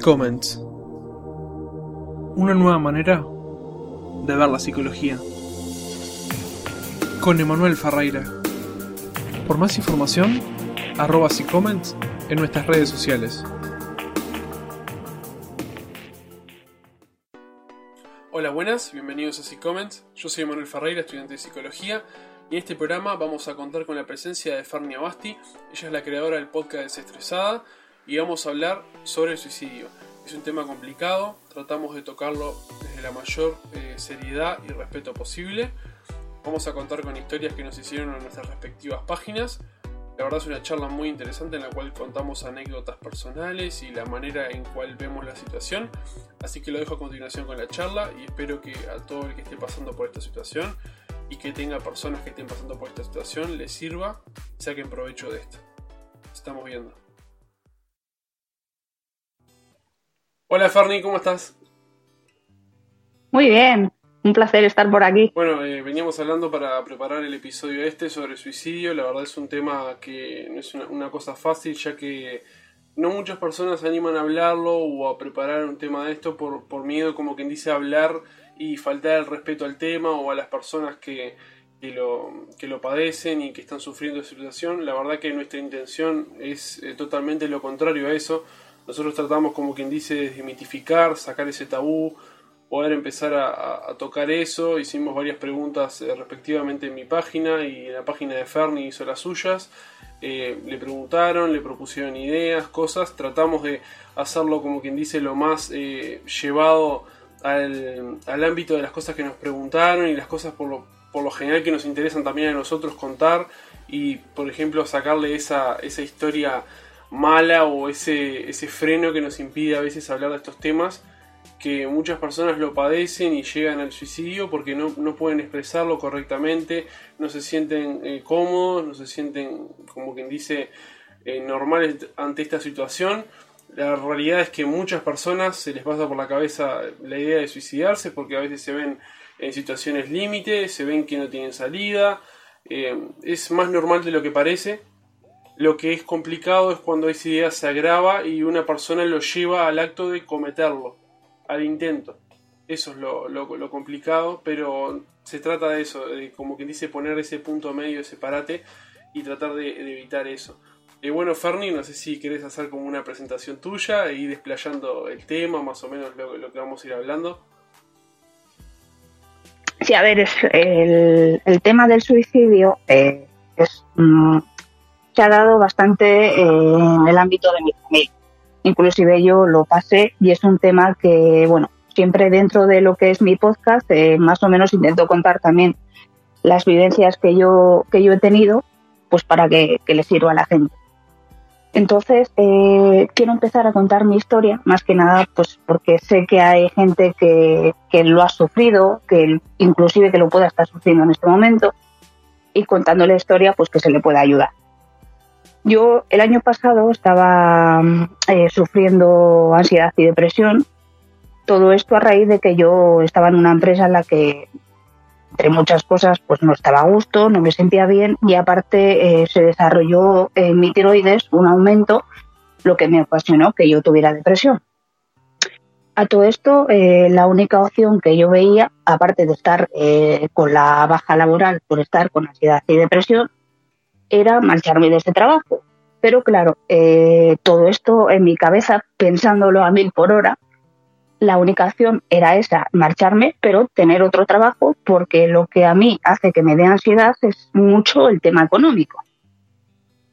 Comments. Una nueva manera de ver la psicología. Con Emanuel Ferreira. Por más información, arroba Comments en nuestras redes sociales. Hola, buenas, bienvenidos a Comments. Yo soy Emanuel Ferreira, estudiante de psicología, y en este programa vamos a contar con la presencia de Fernia Basti. Ella es la creadora del podcast Desestresada y vamos a hablar sobre el suicidio. Es un tema complicado, tratamos de tocarlo desde la mayor eh, seriedad y respeto posible. Vamos a contar con historias que nos hicieron en nuestras respectivas páginas. La verdad es una charla muy interesante en la cual contamos anécdotas personales y la manera en cual vemos la situación. Así que lo dejo a continuación con la charla y espero que a todo el que esté pasando por esta situación y que tenga personas que estén pasando por esta situación les sirva y saquen provecho de esto. Estamos viendo. Hola Ferni, ¿cómo estás? Muy bien, un placer estar por aquí. Bueno, eh, veníamos hablando para preparar el episodio este sobre suicidio. La verdad es un tema que no es una, cosa fácil, ya que no muchas personas se animan a hablarlo o a preparar un tema de esto por, por miedo, como quien dice, hablar y faltar el respeto al tema o a las personas que, lo, que lo padecen y que están sufriendo esa situación. La verdad que nuestra intención es eh, totalmente lo contrario a eso nosotros tratamos, como quien dice, de desmitificar, sacar ese tabú, poder empezar a, tocar eso. Hicimos varias preguntas eh, respectivamente en mi página y en la página de Ferni hizo las suyas. Eh, le preguntaron, le propusieron ideas, cosas. Tratamos de hacerlo, como quien dice, lo más eh, llevado al, ámbito de las cosas que nos preguntaron y las cosas por lo, general que nos interesan también a nosotros contar. Y, por ejemplo, sacarle esa historia mala o ese, ese freno que nos impide a veces hablar de estos temas, que muchas personas lo padecen y llegan al suicidio porque no, pueden expresarlo correctamente, no se sienten eh, cómodos, no se sienten, como quien dice, eh, normales ante esta situación. La realidad es que muchas personas se les pasa por la cabeza la idea de suicidarse porque a veces se ven en situaciones límite, se ven que no tienen salida. Eh, es más normal de lo que parece, lo que es complicado es cuando esa idea se agrava y una persona lo lleva al acto de cometerlo, al intento. Eso es lo, complicado, pero se trata de eso, de como quien dice poner ese punto medio, ese parate y tratar de, evitar eso. Y bueno, Ferni, no sé si querés hacer como una presentación tuya e ir desplayando el tema, más o menos lo, que vamos a ir hablando. Sí, a ver, el, tema del suicidio eh, es mm, se ha dado bastante eh, en el ámbito de mi familia. Inclusive yo lo pasé y es un tema que, bueno, siempre dentro de lo que es mi podcast, eh, más o menos intento contar también las vivencias que yo, que yo he tenido, pues para que, que le sirva a la gente. Entonces, eh, quiero empezar a contar mi historia, más que nada, pues porque sé que hay gente que, que lo ha sufrido, que inclusive que lo pueda estar sufriendo en este momento, y contando la historia, pues que se le pueda ayudar. Yo el año pasado estaba eh, sufriendo ansiedad y depresión. Todo esto a raíz de que yo estaba en una empresa en la que, entre muchas cosas, pues no estaba a gusto, no me sentía bien y aparte eh, se desarrolló en mi tiroides un aumento, lo que me ocasionó que yo tuviera depresión. A todo esto, eh, la única opción que yo veía, aparte de estar con la baja laboral por estar con ansiedad y depresión, era marcharme de ese trabajo. Pero claro, eh, todo esto en mi cabeza, pensándolo a mil por hora, la única opción era esa, marcharme, pero tener otro trabajo, porque lo que a mí hace que me dé ansiedad es mucho el tema económico.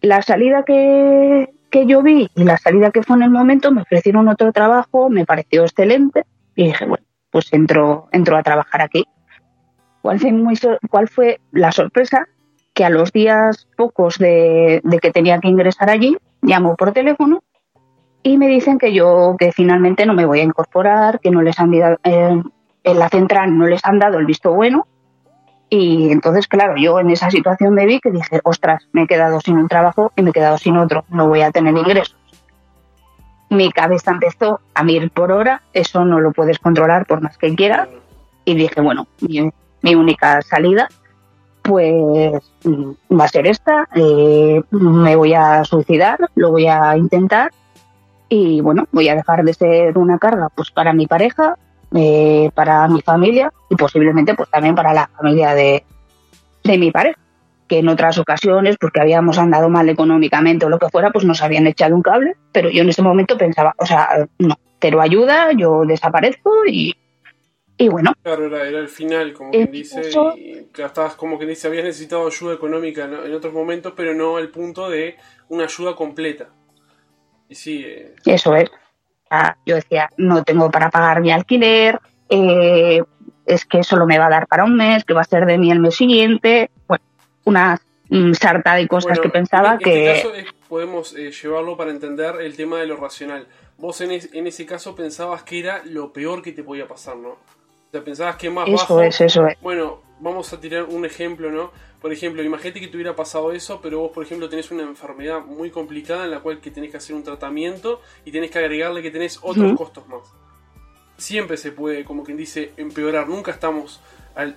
La salida que, que yo vi y la salida que fue en el momento me ofrecieron otro trabajo, me pareció excelente y dije, bueno, pues entro, entro a trabajar aquí. ¿Cuál fue, muy, ¿Cuál fue la sorpresa? Que a los días pocos de, que tenía que ingresar allí, llamo por teléfono y me dicen que yo, que finalmente no me voy a incorporar, que no les han dado, eh, en la central no les han dado el visto bueno. Y entonces, claro, yo en esa situación me vi que dije, ostras, me he quedado sin un trabajo y me he quedado sin otro, no voy a tener ingresos. Mi cabeza empezó a mil por hora, eso no lo puedes controlar por más que quieras. Y dije, bueno, mi única salida pues va a ser esta, eh, me voy a suicidar, lo voy a intentar y bueno, voy a dejar de ser una carga pues para mi pareja, eh, para mi familia y posiblemente pues también para la familia de, de mi pareja que en otras ocasiones, porque habíamos andado mal económicamente o lo que fuera, pues nos habían echado un cable, pero yo en ese momento pensaba, o sea, no, pero ayuda, yo desaparezco y, y bueno. Claro, era, el final, como quien dice, y ya estabas como que dice, habías necesitado ayuda económica en, otros momentos, pero no al punto de una ayuda completa. Y sí. Eh, Eso es. yo decía, no tengo para pagar mi alquiler, eh, es que solo me va a dar para un mes, que va a ser de mí el mes siguiente. Bueno, una sarta de cosas que pensaba que... Este caso podemos eh, llevarlo para entender el tema de lo racional. Vos en, en, ese caso pensabas que era lo peor que te podía pasar, ¿no? O pensabas que más eso bajo... Es, eso es. Bueno, vamos a tirar un ejemplo, ¿no? Por ejemplo, imagínate que te hubiera pasado eso, pero vos, por ejemplo, tenés una enfermedad muy complicada en la cual que tenés que hacer un tratamiento y tenés que agregarle que tenés otros costos más. Siempre se puede, como quien dice, empeorar. Nunca estamos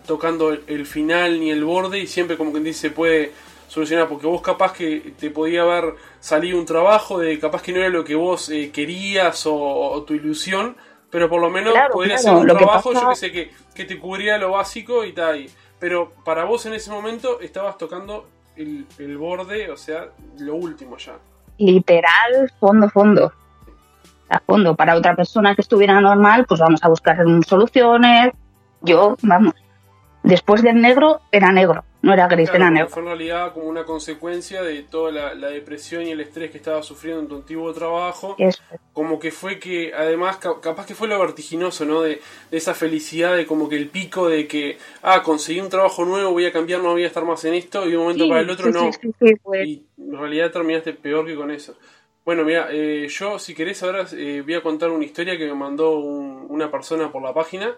tocando el, final ni el borde y siempre como quien dice se puede solucionar porque vos capaz que te podía haber salido un trabajo de capaz que no era lo que vos eh, querías o, tu ilusión pero por lo menos podría ser un trabajo yo que sé que, que te cubría lo básico y tal. Pero para vos en ese momento estabas tocando el, el borde o sea lo último ya. Literal fondo fondo. A fondo. Para otra persona que estuviera normal pues vamos a buscar soluciones. Yo vamos. Después del negro era negro, no era gris, era negro. Fue en realidad como una consecuencia de toda la, depresión y el estrés que estaba sufriendo en tu antiguo trabajo. Como que fue que, además, capaz que fue lo vertiginoso, ¿no? De, esa felicidad, de como que el pico de que, ah, conseguí un trabajo nuevo, voy a cambiar, no voy a estar más en esto, y de un momento para el otro no. Y en realidad terminaste peor que con eso. Bueno, mira, eh, yo si querés ahora eh, voy a contar una historia que me mandó una persona por la página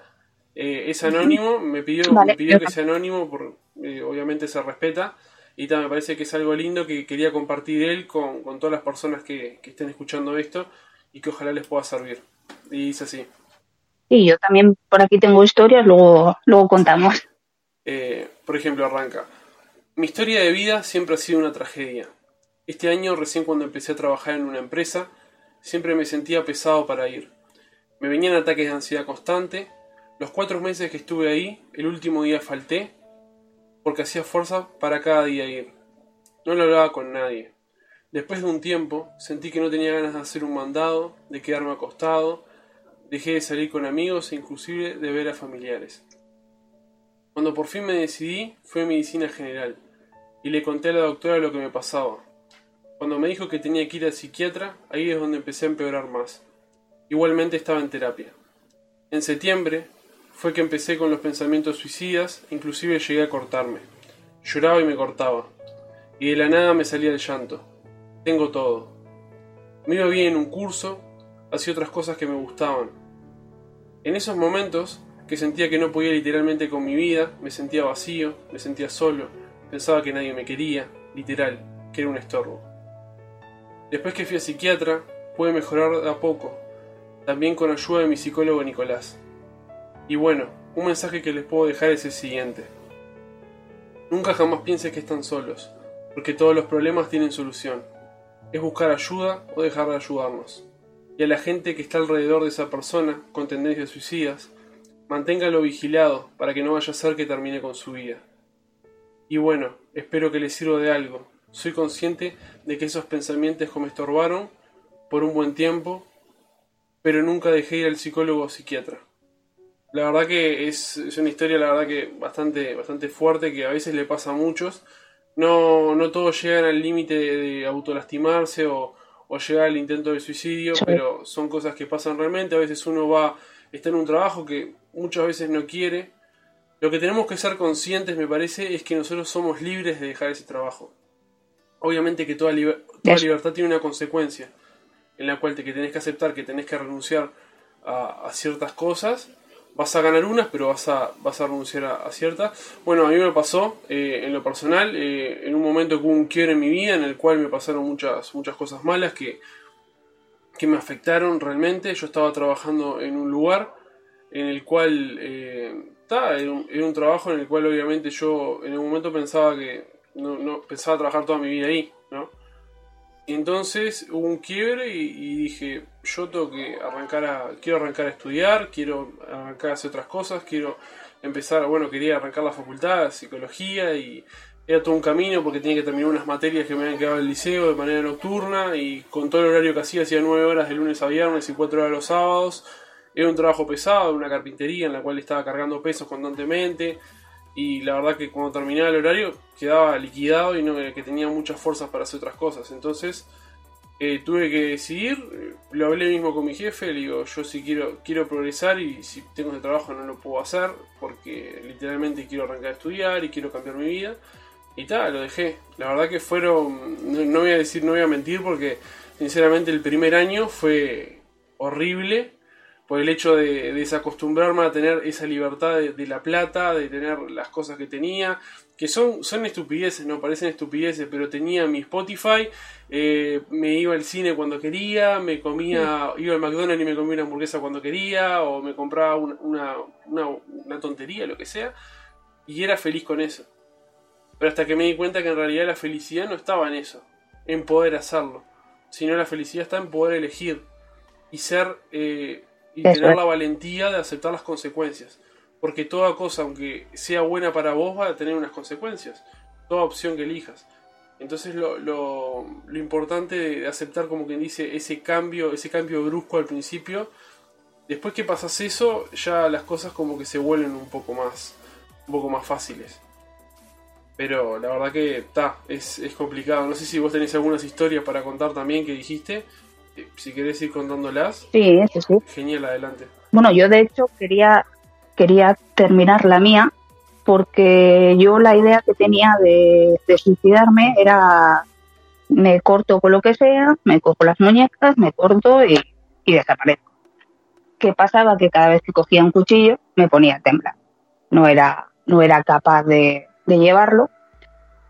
eh, es anónimo, me pidió, pidió que sea anónimo, por, eh, obviamente se respeta. Y también me parece que es algo lindo que quería compartir él con, todas las personas que, estén escuchando esto y que ojalá les pueda servir. Y dice así. Y yo también por aquí tengo historias, luego, luego contamos. Eh, por ejemplo, arranca. Mi historia de vida siempre ha sido una tragedia. Este año, recién cuando empecé a trabajar en una empresa, siempre me sentía pesado para ir. Me venían ataques de ansiedad constante los cuatro meses que estuve ahí, el último día falté porque hacía fuerza para cada día ir. No lo hablaba con nadie. Después de un tiempo sentí que no tenía ganas de hacer un mandado, de quedarme acostado, dejé de salir con amigos e inclusive de ver a familiares. Cuando por fin me decidí fue medicina general y le conté a la doctora lo que me pasaba. Cuando me dijo que tenía que ir al psiquiatra, ahí es donde empecé a empeorar más. Igualmente estaba en terapia. En septiembre fue que empecé con los pensamientos suicidas, inclusive llegué a cortarme. Lloraba y me cortaba, y de la nada me salía el llanto. Tengo todo. Me iba bien en un curso, hacía otras cosas que me gustaban. En esos momentos, que sentía que no podía literalmente con mi vida, me sentía vacío, me sentía solo, pensaba que nadie me quería, literal, que era un estorbo. Después que fui a psiquiatra, pude mejorar de a poco, también con ayuda de mi psicólogo Nicolás. Y bueno, un mensaje que les puedo dejar es el siguiente. Nunca jamás pienses que están solos, porque todos los problemas tienen solución. Es buscar ayuda o dejar de ayudarnos. Y a la gente que está alrededor de esa persona con tendencias suicidas, manténgalo vigilado para que no vaya a ser que termine con su vida. Y bueno, espero que les sirva de algo. Soy consciente de que esos pensamientos me estorbaron por un buen tiempo, pero nunca dejé ir al psicólogo o psiquiatra. La verdad que es, una historia, la verdad que bastante, bastante fuerte, que a veces le pasa a muchos. No, no todos llegan al límite de, autolastimarse o, o, llegar al intento de suicidio, pero son cosas que pasan realmente. A veces uno va, está en un trabajo que muchas veces no quiere. Lo que tenemos que ser conscientes, me parece, es que nosotros somos libres de dejar ese trabajo. Obviamente que toda, libertad tiene una consecuencia, en la cual te, que tenés que aceptar que tenés que renunciar a, a ciertas cosas vas a ganar unas, pero vas a, vas a renunciar a, ciertas. Bueno, a mí me pasó eh, en lo personal, eh, en un momento que hubo un quiebre en mi vida, en el cual me pasaron muchas, muchas cosas malas que, que me afectaron realmente. Yo estaba trabajando en un lugar en el cual, eh, era, un, trabajo en el cual obviamente yo en un momento pensaba que no, no pensaba trabajar toda mi vida ahí, entonces hubo un quiebre y, dije, yo tengo que arrancar a, quiero arrancar a estudiar, quiero arrancar a hacer otras cosas, quiero empezar, bueno, quería arrancar la facultad de psicología y era todo un camino porque tenía que terminar unas materias que me habían quedado en el liceo de manera nocturna y con todo el horario que hacía, hacía nueve horas de lunes a viernes y cuatro horas los sábados. Era un trabajo pesado, una carpintería en la cual estaba cargando pesos constantemente y la verdad que cuando terminaba el horario quedaba liquidado y no que tenía muchas fuerzas para hacer otras cosas. Entonces eh, tuve que decidir, eh, lo hablé mismo con mi jefe, le digo, yo si quiero, quiero progresar y si tengo ese trabajo no lo puedo hacer porque literalmente quiero arrancar a estudiar y quiero cambiar mi vida. Y tal, lo dejé. La verdad que fueron, no, voy a decir, no voy a mentir porque sinceramente el primer año fue horrible por el hecho de, desacostumbrarme a tener esa libertad de, la plata, de tener las cosas que tenía, que son, son estupideces, no parecen estupideces, pero tenía mi Spotify, eh, me iba al cine cuando quería, me comía, iba al McDonald's y me comía una hamburguesa cuando quería, o me compraba una, una tontería, lo que sea, y era feliz con eso. Pero hasta que me di cuenta que en realidad la felicidad no estaba en eso, en poder hacerlo, sino la felicidad está en poder elegir y ser eh, y tener la valentía de aceptar las consecuencias. Porque toda cosa, aunque sea buena para vos, va a tener unas consecuencias. Toda opción que elijas. Entonces lo, lo, lo importante de aceptar, como quien dice, ese cambio, ese cambio brusco al principio. Después que pasas eso, ya las cosas como que se vuelven un poco más, un poco más fáciles. Pero la verdad que está, es, es complicado. No sé si vos tenés algunas historias para contar también que dijiste si querés ir contándolas. Sí, sí, sí. Genial, adelante. Bueno, yo de hecho quería, quería terminar la mía porque yo la idea que tenía de, suicidarme era me corto con lo que sea, me cojo las muñecas, me corto y, desaparezco. ¿Qué pasaba? Que cada vez que cogía un cuchillo me ponía a temblar. No era, no era capaz de, de llevarlo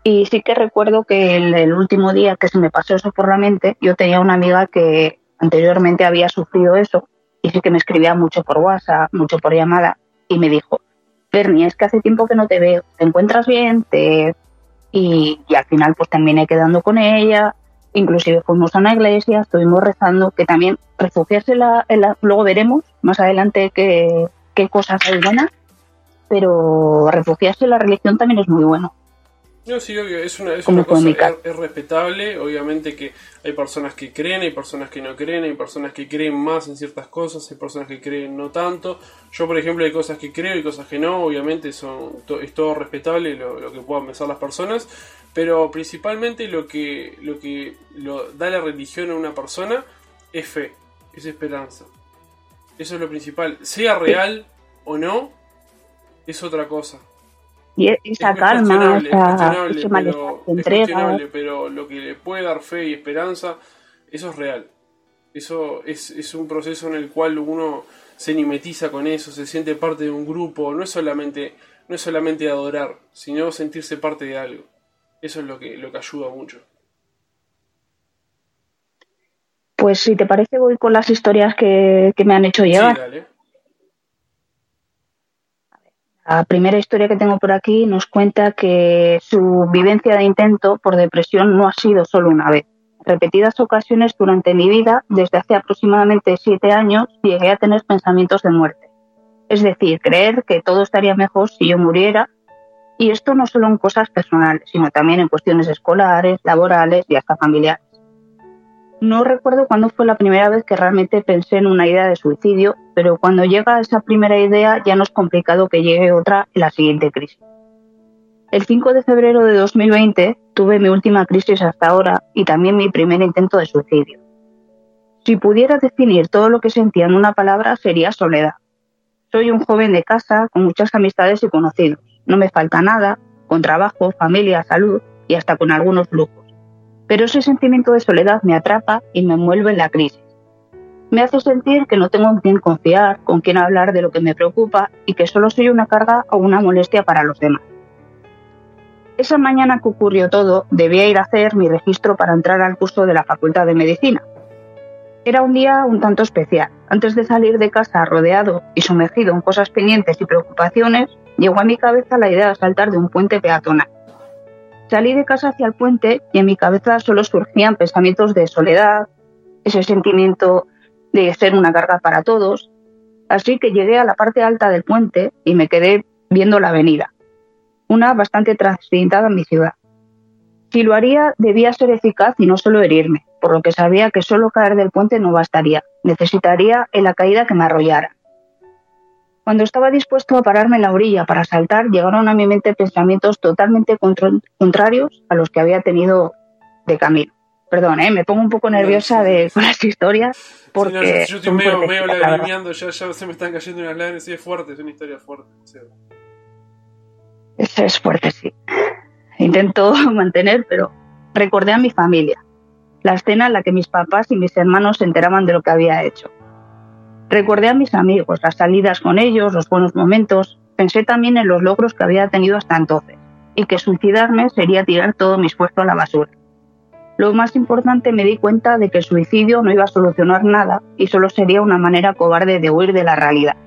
y sí que recuerdo que el, último día que se me pasó eso por la mente, yo tenía una amiga que anteriormente había sufrido eso y sí que me escribía mucho por WhatsApp, mucho por llamada y me dijo, Bernie, es que hace tiempo que no te veo, ¿te encuentras bien? Te... Y, al final pues terminé quedando con ella, inclusive fuimos a una iglesia, estuvimos rezando, que también refugiarse la, luego veremos más adelante qué, qué cosas hay buenas, pero refugiarse en la religión también es muy bueno. No, sí, obvio, es una, es una cosa, es, respetable, obviamente que hay personas que creen, hay personas que no creen, hay personas que creen más en ciertas cosas, hay personas que creen no tanto. Yo, por ejemplo, hay cosas que creo y cosas que no, obviamente son es todo respetable lo, que puedan pensar las personas, pero principalmente lo que, lo que lo, da la religión a una persona es fe, es esperanza. Eso es lo principal, sea real o no, es otra cosa y esa calma, esa, ese pero, entrega. pero lo que le puede dar fe y esperanza, eso es real. Eso es, es, un proceso en el cual uno se nimetiza con eso, se siente parte de un grupo, no es solamente, no es solamente adorar, sino sentirse parte de algo. Eso es lo que, lo que ayuda mucho. Pues si te parece voy con las historias que, que me han hecho llegar. Sí, dale. La primera historia que tengo por aquí nos cuenta que su vivencia de intento por depresión no ha sido solo una vez. Repetidas ocasiones durante mi vida, desde hace aproximadamente siete años, llegué a tener pensamientos de muerte. Es decir, creer que todo estaría mejor si yo muriera. Y esto no solo en cosas personales, sino también en cuestiones escolares, laborales y hasta familiares. No recuerdo cuándo fue la primera vez que realmente pensé en una idea de suicidio, pero cuando llega esa primera idea ya no es complicado que llegue otra en la siguiente crisis. El 5 de febrero de 2020 tuve mi última crisis hasta ahora y también mi primer intento de suicidio. Si pudiera definir todo lo que sentía en una palabra sería soledad. Soy un joven de casa con muchas amistades y conocidos. No me falta nada, con trabajo, familia, salud y hasta con algunos lujos pero ese sentimiento de soledad me atrapa y me envuelve en la crisis. Me hace sentir que no tengo en quién confiar, con quién hablar de lo que me preocupa y que solo soy una carga o una molestia para los demás. Esa mañana que ocurrió todo, debía ir a hacer mi registro para entrar al curso de la Facultad de Medicina. Era un día un tanto especial. Antes de salir de casa rodeado y sumergido en cosas pendientes y preocupaciones, llegó a mi cabeza la idea de saltar de un puente peatonal. Salí de casa hacia el puente y en mi cabeza solo surgían pensamientos de soledad, ese sentimiento de ser una carga para todos. Así que llegué a la parte alta del puente y me quedé viendo la avenida, una bastante transitada en mi ciudad. Si lo haría, debía ser eficaz y no solo herirme, por lo que sabía que solo caer del puente no bastaría, necesitaría en la caída que me arrollara. Cuando estaba dispuesto a pararme en la orilla para saltar, llegaron a mi mente pensamientos totalmente contrarios a los que había tenido de camino. Perdón, ¿eh? me pongo un poco nerviosa de, con las historias porque... yo, estoy medio, medio lagrimeando, ya, ya, se me están cayendo unas lágrimas, sí, es fuerte, es una historia fuerte. Es, fuerte, sí. Intento mantener, pero recordé a mi familia, la escena en la que mis papás y mis hermanos se enteraban de lo que había hecho. Recordé a mis amigos, las salidas con ellos, los buenos momentos, pensé también en los logros que había tenido hasta entonces, y que suicidarme sería tirar todo mi esfuerzo a la basura. Lo más importante me di cuenta de que el suicidio no iba a solucionar nada y solo sería una manera cobarde de huir de la realidad.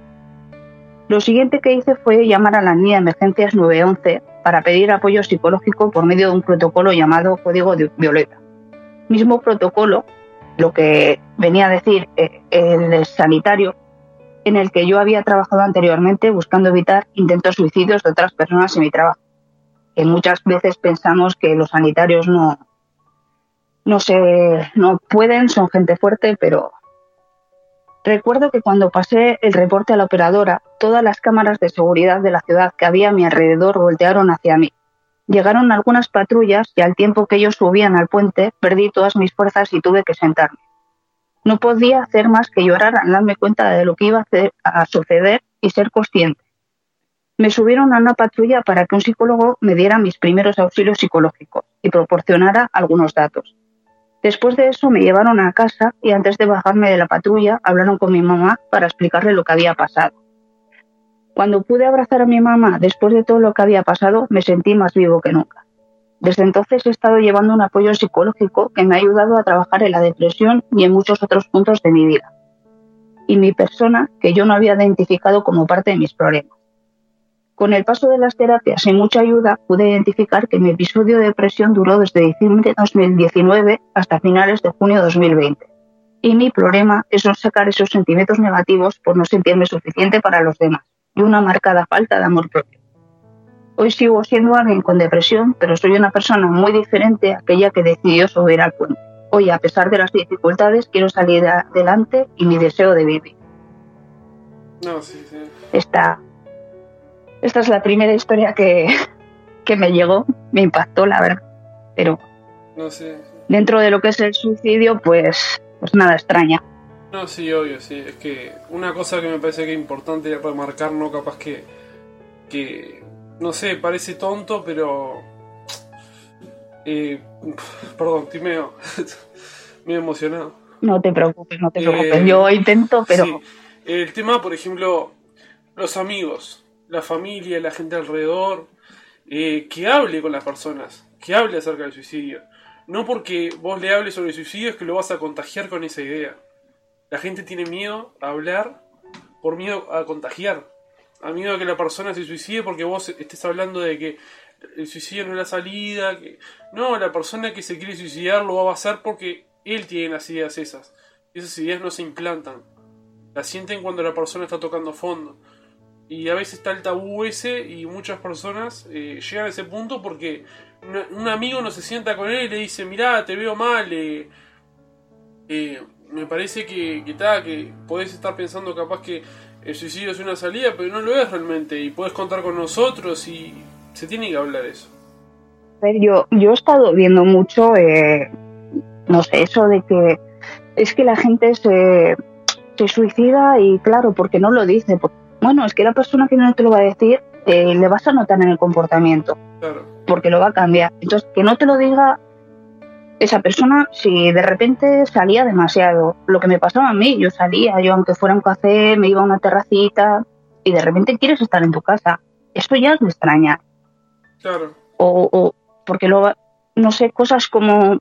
Lo siguiente que hice fue llamar a la línea de emergencias 911 para pedir apoyo psicológico por medio de un protocolo llamado Código Violeta. Mismo protocolo, lo que venía a decir eh, el sanitario, en el que yo había trabajado anteriormente buscando evitar intentos suicidios de otras personas en mi trabajo. Que muchas veces pensamos que los sanitarios no, no sé, no pueden, son gente fuerte, pero recuerdo que cuando pasé el reporte a la operadora, todas las cámaras de seguridad de la ciudad que había a mi alrededor voltearon hacia mí. Llegaron algunas patrullas y al tiempo que ellos subían al puente perdí todas mis fuerzas y tuve que sentarme. No podía hacer más que llorar al darme cuenta de lo que iba a, suceder y ser consciente. Me subieron a una patrulla para que un psicólogo me diera mis primeros auxilios psicológicos y proporcionara algunos datos. Después de eso me llevaron a casa y antes de bajarme de la patrulla hablaron con mi mamá para explicarle lo que había pasado. Cuando pude abrazar a mi mamá después de todo lo que había pasado, me sentí más vivo que nunca. Desde entonces he estado llevando un apoyo psicológico que me ha ayudado a trabajar en la depresión y en muchos otros puntos de mi vida. Y mi persona que yo no había identificado como parte de mis problemas. Con el paso de las terapias y mucha ayuda pude identificar que mi episodio de depresión duró desde diciembre de 2019 hasta finales de junio de 2020. Y mi problema es no sacar esos sentimientos negativos por no sentirme suficiente para los demás y una marcada falta de amor propio. Hoy sigo siendo alguien con depresión, pero soy una persona muy diferente a aquella que decidió subir al puente. Hoy, a pesar de las dificultades, quiero salir adelante y mi deseo de vivir. No, sí, sí. Esta esta es la primera historia que, me llegó, me impactó, la verdad. Pero no dentro de lo que es el suicidio, pues, pues nada extraña. No, sí, obvio, sí. Es que una cosa que me parece que es importante remarcar, no capaz que, que no sé, parece tonto, pero... Eh, perdón, estoy medio, emocionado. No te preocupes, no te preocupes. Eh, Yo intento, pero... Sí. El tema, por ejemplo, los amigos la familia, la gente alrededor, eh, que hable con las personas, que hable acerca del suicidio. No porque vos le hables sobre el suicidio es que lo vas a contagiar con esa idea. La gente tiene miedo a hablar por miedo a contagiar. A miedo a que la persona se suicide porque vos estés hablando de que el suicidio no es la salida. No, la persona que se quiere suicidar lo va a hacer porque él tiene las ideas esas. Esas ideas no se implantan. Las sienten cuando la persona está tocando fondo. Y a veces está el tabú ese y muchas personas eh, llegan a ese punto porque un amigo no se sienta con él y le dice, mirá, te veo mal, eh, eh, me parece que, que, que podés estar pensando capaz que el suicidio es una salida, pero no lo es realmente y puedes contar con nosotros y se tiene que hablar de eso. Yo, yo he estado viendo mucho, no sé, eso de que es que la gente se, se suicida y claro, porque no lo dice, porque bueno, es que la persona que no te lo va a decir, eh, le vas a notar en el comportamiento. Porque lo va a cambiar. Entonces, que no te lo diga esa persona, si de repente salía demasiado. Lo que me pasaba a mí, yo salía, yo aunque fuera un café, me iba a una terracita y de repente quieres estar en tu casa. Esto ya es extraña. Claro. O, o porque lo, no sé, cosas como,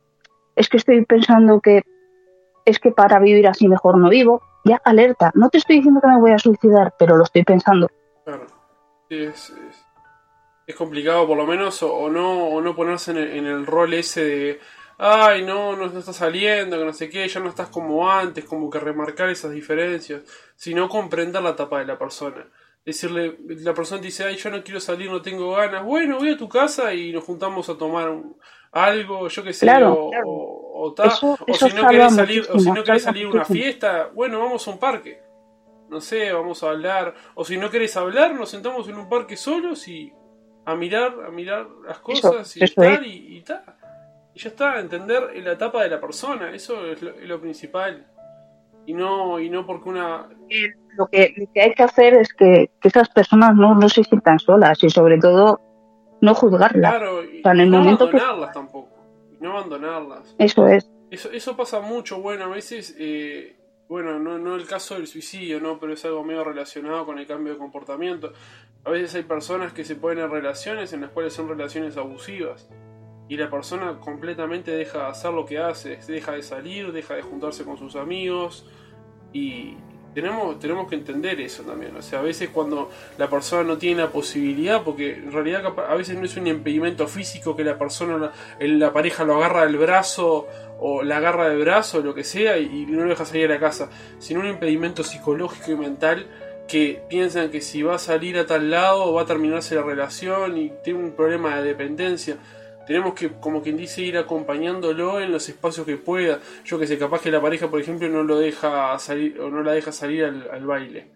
es que estoy pensando que es que para vivir así mejor no vivo ya alerta. No te estoy diciendo que me voy a suicidar, pero lo estoy pensando. Claro. Sí, es, es complicado por lo menos o, no o no ponerse en el, rol ese de ay no, no no está saliendo que no sé qué ya no estás como antes como que remarcar esas diferencias sino comprender la etapa de la persona. Decirle la persona dice ay yo no quiero salir no tengo ganas bueno voy a tu casa y nos juntamos a tomar algo yo qué sé o, o, si no querés salir o si no querés salir a una fiesta bueno vamos a un parque. No sé, vamos a hablar, o si no querés hablar, nos sentamos en un parque solos y a mirar, a mirar las cosas y estar y, y, y ya está, entender la etapa de la persona, eso es lo, principal. Y no, y no porque una... Lo que, lo que hay que hacer es que, esas personas no, no se sientan solas y sobre todo no juzgarlas. Claro, y, no abandonarlas tampoco. no abandonarlas. Eso es. Eso, eso pasa mucho, bueno, a veces... Eh, bueno, no, no el caso del suicidio, ¿no? Pero es algo medio relacionado con el cambio de comportamiento. A veces hay personas que se ponen en relaciones en las cuales son relaciones abusivas. Y la persona completamente deja de hacer lo que hace, deja de salir, deja de juntarse con sus amigos. Y tenemos, tenemos que entender eso también. O sea, a veces cuando la persona no tiene la posibilidad, porque en realidad a veces no es un impedimento físico que la persona, la pareja lo agarra del brazo o la agarra del brazo lo que sea y, no lo deja salir a la casa, sino un impedimento psicológico y mental que piensan que si va a salir a tal lado va a terminarse la relación y tiene un problema de dependencia. Tenemos que, como quien dice, ir acompañándolo en los espacios que pueda. Yo que sé, capaz que la pareja, por ejemplo, no lo deja salir o no la deja salir al, baile.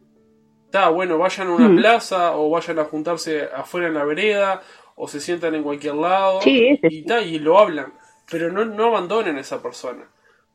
Está, bueno, vayan a una mm. plaza o vayan a juntarse afuera en la vereda o se sientan en cualquier lado y, y lo hablan pero no, no abandonen a esa persona.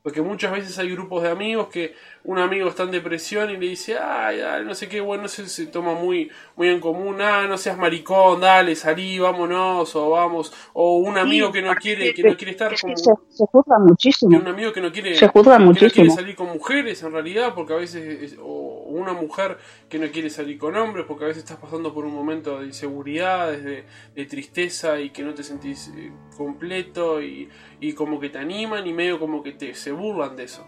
Porque muchas veces hay grupos de amigos que un amigo está en depresión y le dice, ay, no sé qué, bueno, se toma muy, muy en común, ah, no seas maricón, dale, salí, vámonos, o vamos, o un amigo que no quiere, que no quiere estar con... Se, se, juzga muchísimo. Un amigo que no quiere, se juzga muchísimo. quiere salir con mujeres, en realidad, porque a veces, o una mujer que no quiere salir con hombres, porque a veces estás pasando por un momento de inseguridad, de, de tristeza y que no te sentís eh, completo y, y como que te animan y medio como que te se burlan de eso.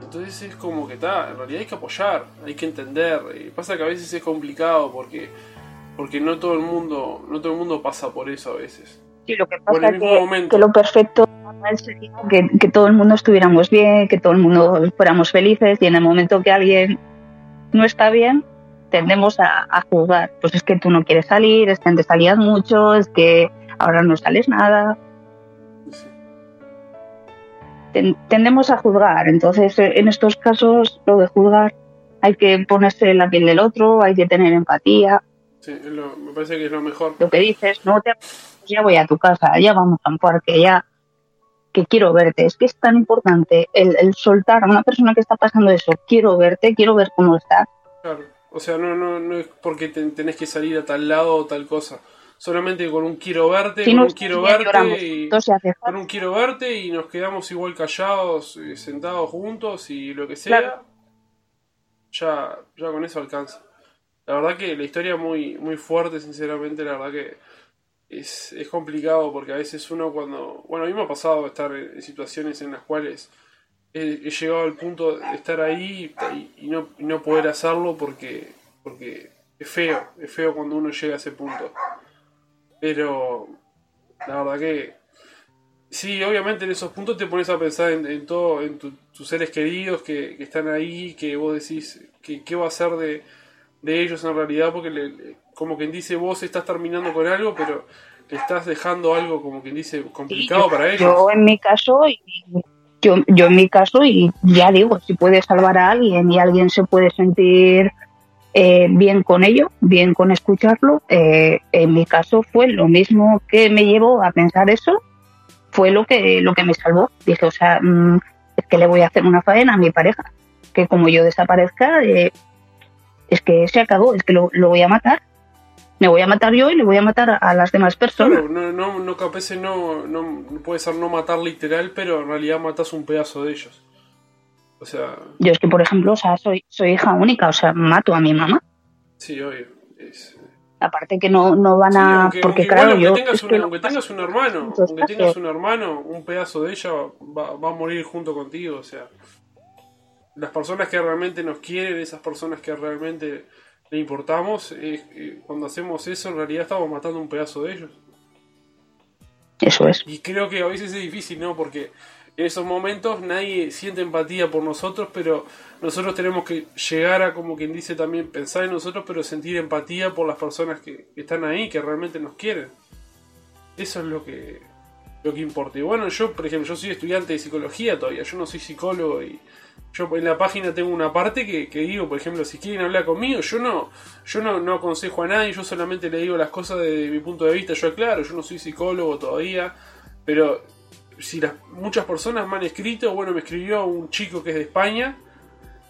Entonces es como que está, en realidad hay que apoyar, hay que entender. Y pasa que a veces es complicado porque porque no todo el mundo no todo el mundo pasa por eso a veces. Sí, lo que pasa es que, lo perfecto sería que, que todo el mundo estuviéramos bien, que todo el mundo fuéramos felices y en el momento que alguien no está bien, tendemos a, a juzgar. Pues es que tú no quieres salir, es que antes salías mucho, es que ahora no sales nada tendemos a juzgar. Entonces, eh, en estos casos, lo de juzgar, hay que ponerse en la piel del otro, hay que tener empatía. Sí, me parece que es lo mejor. Lo que dices, no te pues ya voy a tu casa, ya vamos a un parque, ya que quiero verte. Es que es tan importante el, el, soltar a una persona que está pasando eso, quiero verte, quiero ver cómo estás. Claro, o sea, no, no, no es porque tenés que salir a tal lado o tal cosa solamente con un quiero verte, con un quiero verte y con un quiero verte y nos quedamos igual callados, eh, sentados juntos y lo que sea, ya, ya con eso alcanza. La verdad que la historia muy, muy fuerte, sinceramente, la verdad que es, es complicado porque a veces uno cuando, bueno, a mí me ha pasado estar en situaciones en las cuales he, llegado al punto de estar ahí y, no, y no poder hacerlo porque, porque es feo, es feo cuando uno llega a ese punto. Pero la verdad que sí, obviamente en esos puntos te pones a pensar en, todo, en tus seres queridos que, están ahí, que vos decís que qué va a ser de, ellos en realidad, porque como quien dice vos estás terminando con algo, pero le estás dejando algo como quien dice complicado para ellos. Yo en mi caso, yo, yo en mi caso, y ya digo, si puedes salvar a alguien y alguien se puede sentir eh, bien con ello, bien con escucharlo. Eh, en mi caso fue lo mismo que me llevó a pensar eso, fue lo que, lo que me salvó. Dije, o sea, mm, es que le voy a hacer una faena a mi pareja, que como yo desaparezca, eh, es que se acabó, es que lo, voy a matar. Me voy a matar yo y le voy a matar a, las demás personas. no, no, no, no, no puede ser no matar literal, pero en realidad matas un pedazo de ellos. Yo es que, por ejemplo, o sea, soy, soy hija única, o sea, mato a mi mamá. Sí, obvio. Aparte que no, no van a... porque claro, yo... Tengas aunque tengas un hermano, aunque tengas un hermano, un pedazo de ella va, va a morir junto contigo, o sea... Las personas que realmente nos quieren, esas personas que realmente le importamos, cuando hacemos eso en realidad estamos matando un pedazo de ellos. Eso es. Y creo que a veces es difícil, ¿no? Porque en esos momentos nadie siente empatía por nosotros, pero nosotros tenemos que llegar a, como quien dice también, pensar en nosotros, pero sentir empatía por las personas que están ahí, que realmente nos quieren. Eso es lo que, lo que importa. Y bueno, yo, por ejemplo, yo soy estudiante de psicología todavía, yo no soy psicólogo y yo en la página tengo una parte que, digo, por ejemplo, si quieren hablar conmigo, yo no, yo no, no aconsejo a nadie, yo solamente le digo las cosas desde mi punto de vista, yo aclaro, yo no soy psicólogo todavía, pero si las, muchas personas me han escrito, bueno, me escribió un chico que es de España,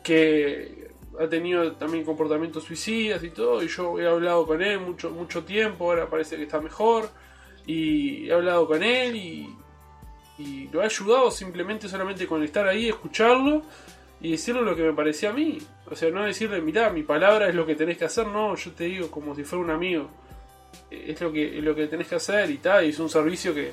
que ha tenido también comportamientos suicidas y todo, y yo he hablado con él mucho, mucho tiempo, ahora parece que está mejor, y he hablado con él y, y lo he ayudado simplemente solamente con estar ahí, escucharlo y decirle lo que me parecía a mí. O sea, no decirle, mirá, mi palabra es lo que tenés que hacer, no, yo te digo como si fuera un amigo. Es lo que, es lo que tenés que hacer y tal, es un servicio que,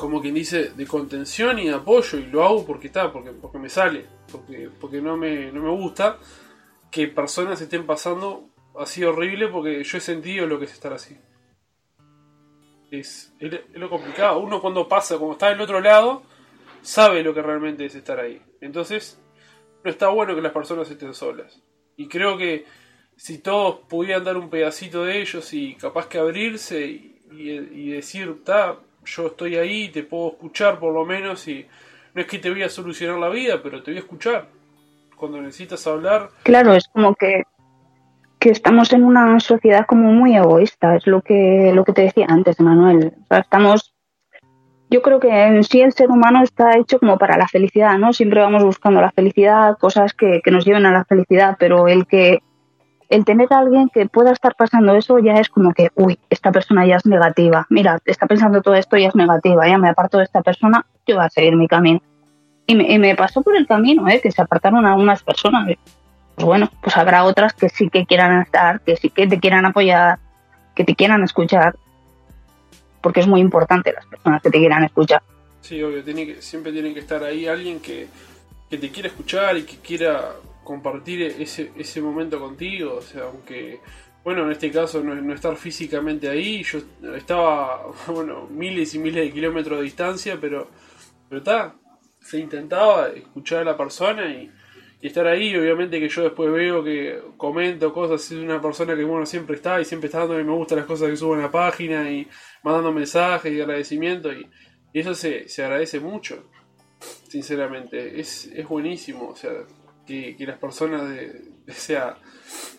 como quien dice, de contención y de apoyo, y lo hago porque está, porque, porque me sale, porque, porque no, me, no me gusta que personas estén pasando así horrible, porque yo he sentido lo que es estar así. Es, es, lo complicado. Uno cuando pasa, como está del otro lado, sabe lo que realmente es estar ahí. Entonces, no está bueno que las personas estén solas. Y creo que si todos pudieran dar un pedacito de ellos y capaz que abrirse y decir, está yo estoy ahí, te puedo escuchar por lo menos y no es que te voy a solucionar la vida, pero te voy a escuchar. Cuando necesitas hablar. Claro, es como que, que estamos en una sociedad como muy egoísta, es lo que, lo que te decía antes, Manuel. O sea, estamos. Yo creo que en sí el ser humano está hecho como para la felicidad, ¿no? Siempre vamos buscando la felicidad, cosas que, que nos lleven a la felicidad, pero el que el tener a alguien que pueda estar pasando eso ya es como que, uy, esta persona ya es negativa, mira, está pensando todo esto, ya es negativa, ya me aparto de esta persona, yo voy a seguir mi camino. Y me, y me pasó por el camino, ¿eh? que se apartaron algunas personas. Pues bueno, pues habrá otras que sí que quieran estar, que sí que te quieran apoyar, que te quieran escuchar, porque es muy importante las personas que te quieran escuchar. Sí, obvio, tiene que, siempre tiene que estar ahí alguien que, que te quiera escuchar y que quiera compartir ese, ese momento contigo, o sea, aunque, bueno, en este caso no, estar físicamente ahí, yo estaba, bueno, miles y miles de kilómetros de distancia, pero, pero está, se intentaba escuchar a la persona y, estar ahí, obviamente que yo después veo que comento cosas, es una persona que bueno siempre está y siempre está dándome me gusta las cosas que subo en la página y mandando mensajes y agradecimiento y, eso se, se agradece mucho, sinceramente, es, es buenísimo, o sea, que, las personas, de,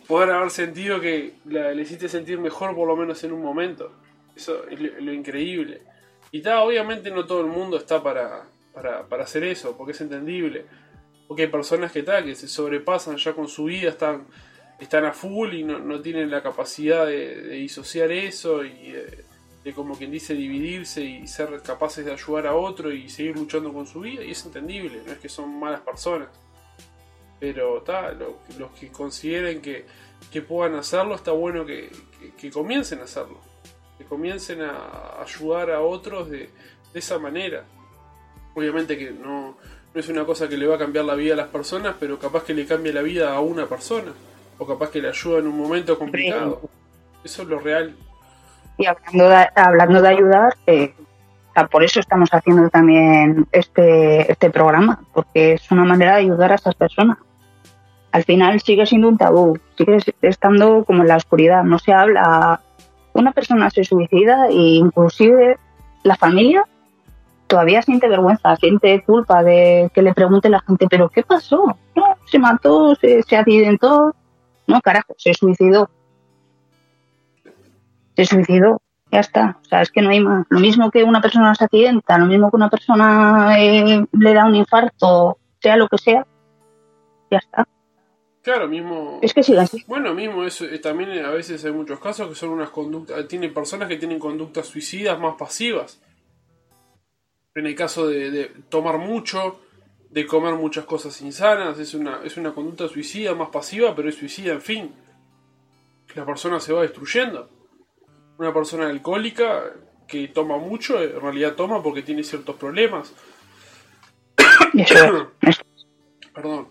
poder haber sentido que la, le hiciste sentir mejor por lo menos en un momento. Eso es lo, increíble. Y está, obviamente no todo el mundo está para, para, para, hacer eso, porque es entendible. Porque hay personas que, está, que se sobrepasan ya con su vida, están, están a full y no, no tienen la capacidad de, disociar eso y de, como quien dice, dividirse y ser capaces de ayudar a otro y seguir luchando con su vida. Y es entendible, no es que son malas personas. Pero está, los que consideren que, puedan hacerlo, está bueno que, comiencen a hacerlo. Que comiencen a ayudar a otros de, esa manera. Obviamente que no, no es una cosa que le va a cambiar la vida a las personas, pero capaz que le cambie la vida a una persona. O capaz que le ayuda en un momento complicado. Eso es lo real. Y hablando de, hablando de ayudar, eh, por eso estamos haciendo también este, este programa, porque es una manera de ayudar a esas personas al final sigue siendo un tabú, sigue estando como en la oscuridad, no se habla. Una persona se suicida e inclusive la familia todavía siente vergüenza, siente culpa de que le pregunte la gente, pero ¿qué pasó? No, se mató, se, se accidentó. No, carajo, se suicidó. Se suicidó, ya está. O sea, es que no hay más. Lo mismo que una persona se accidenta, lo mismo que una persona eh, le da un infarto, sea lo que sea, ya está. Claro, mismo. Es que sí, así. Bueno, mismo eso. Eh, también a veces hay muchos casos que son unas conductas. Tienen personas que tienen conductas suicidas más pasivas. En el caso de, tomar mucho, de comer muchas cosas insanas, es una, es una conducta suicida más pasiva, pero es suicida, en fin. La persona se va destruyendo. Una persona alcohólica que toma mucho, en realidad toma porque tiene ciertos problemas. Perdón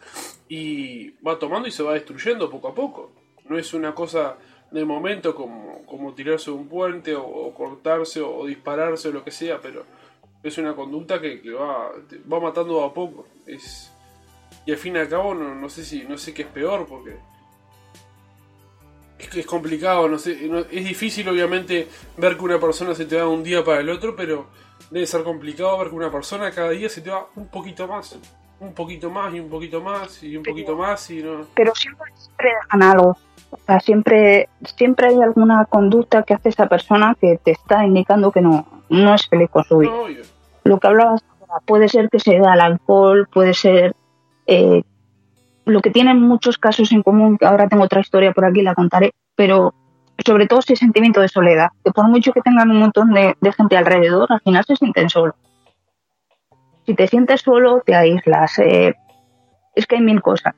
y va tomando y se va destruyendo poco a poco. no es una cosa de momento como, como tirarse de un puente o, cortarse o, dispararse o lo que sea, pero es una conducta que, va, va matando a poco. Es, y al fin y al cabo no, no sé si no sé qué es peor porque es que es complicado, no sé, es difícil obviamente ver que una persona se te va un día para el otro, pero debe ser complicado ver que una persona cada día se te va un poquito más, un poquito más y un poquito más y un poquito más y no. Pero siempre, siempre dejan algo. O sea, siempre, siempre hay alguna conducta que hace esa persona que te está indicando que no, no es feliz con su vida. Lo que hablabas puede ser que se da al alcohol, puede ser eh, lo que tienen muchos casos en común, ahora tengo otra historia por aquí, la contaré, pero sobre todo ese sentimiento de soledad, que por mucho que tengan un montón de, gente alrededor, al final se sienten solos. Si te sientes solo, te aíslas. Eh, es que hay mil cosas.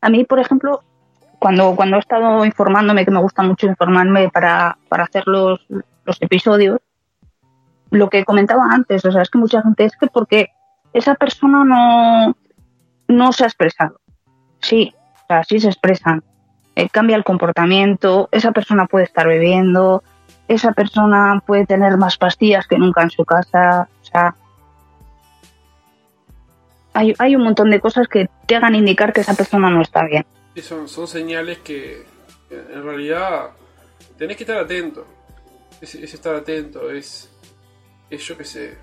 A mí, por ejemplo, cuando, cuando he estado informándome, que me gusta mucho informarme para, para hacer los, los episodios, lo que comentaba antes, o sea, es que mucha gente es que porque esa persona no, no se ha expresado. Sí, o sea, sí se expresan. Eh, cambia el comportamiento, esa persona puede estar bebiendo, esa persona puede tener más pastillas que nunca en su casa, sea, hay, hay un montón de cosas que te hagan indicar que esa persona no está bien. Sí, son, son señales que en realidad tenés que estar atento. Es, estar atento, es, es yo qué sé,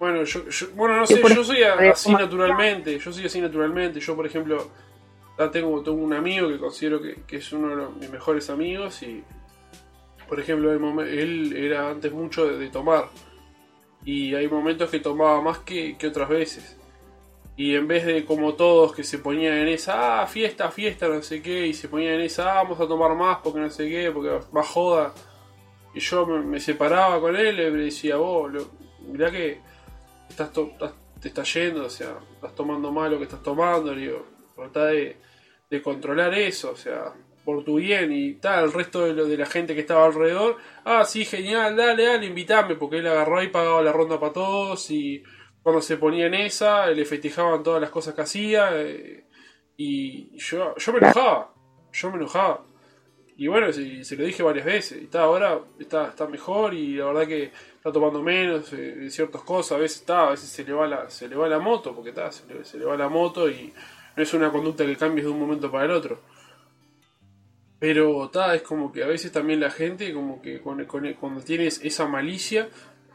bueno, yo, bueno, no sé, yo soy así naturalmente, yo soy así naturalmente. Yo, por ejemplo, tengo, tengo un amigo que considero que, es uno de mis mejores amigos y, por ejemplo, él era antes mucho de, tomar y hay momentos que tomaba más que, otras veces. Y en vez de como todos que se ponían en esa, ah, fiesta, fiesta, no sé qué, y se ponían en esa, ah, vamos a tomar más porque no sé qué, porque va joda. Y yo me, separaba con él y le decía, vos, mirá que estás, te estás yendo, o sea, estás tomando mal lo que estás tomando, digo, trata de, controlar eso, o sea, por tu bien y tal, el resto de, lo, de la gente que estaba alrededor, ah, sí, genial, dale, dale, invítame, porque él agarró y pagaba la ronda para todos y cuando se ponía en esa, le festejaban todas las cosas que hacía eh, y yo, yo me enojaba, yo me enojaba. Y bueno, se, se lo dije varias veces. Y está, ahora está, está mejor y la verdad que está tomando menos eh, ciertas cosas. A veces está, a veces se le va la, se le va la moto, porque está, se le, se le va la moto y no es una conducta que cambies de un momento para el otro. Pero está, es como que a veces también la gente, como que con, cuando tienes esa malicia,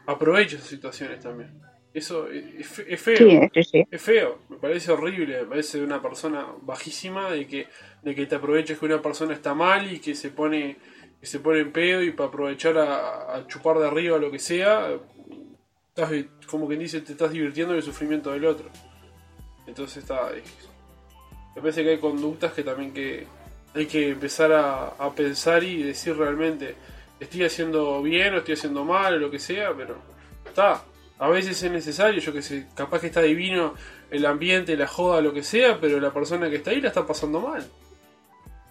aprovecha esas situaciones también. Eso es, feo. Es feo. Me parece horrible. Me parece de una persona bajísima de que, de que te aproveches que una persona está mal y que se pone, que se pone en pedo y para aprovechar a, chupar de arriba lo que sea. Estás, como quien dice, te estás divirtiendo en el sufrimiento del otro. Entonces está. me parece que hay conductas que también que hay que empezar a, a pensar y decir realmente estoy haciendo bien o estoy haciendo mal o lo que sea, pero está a veces es necesario, yo que sé, capaz que está divino el ambiente, la joda, lo que sea, pero la persona que está ahí la está pasando mal.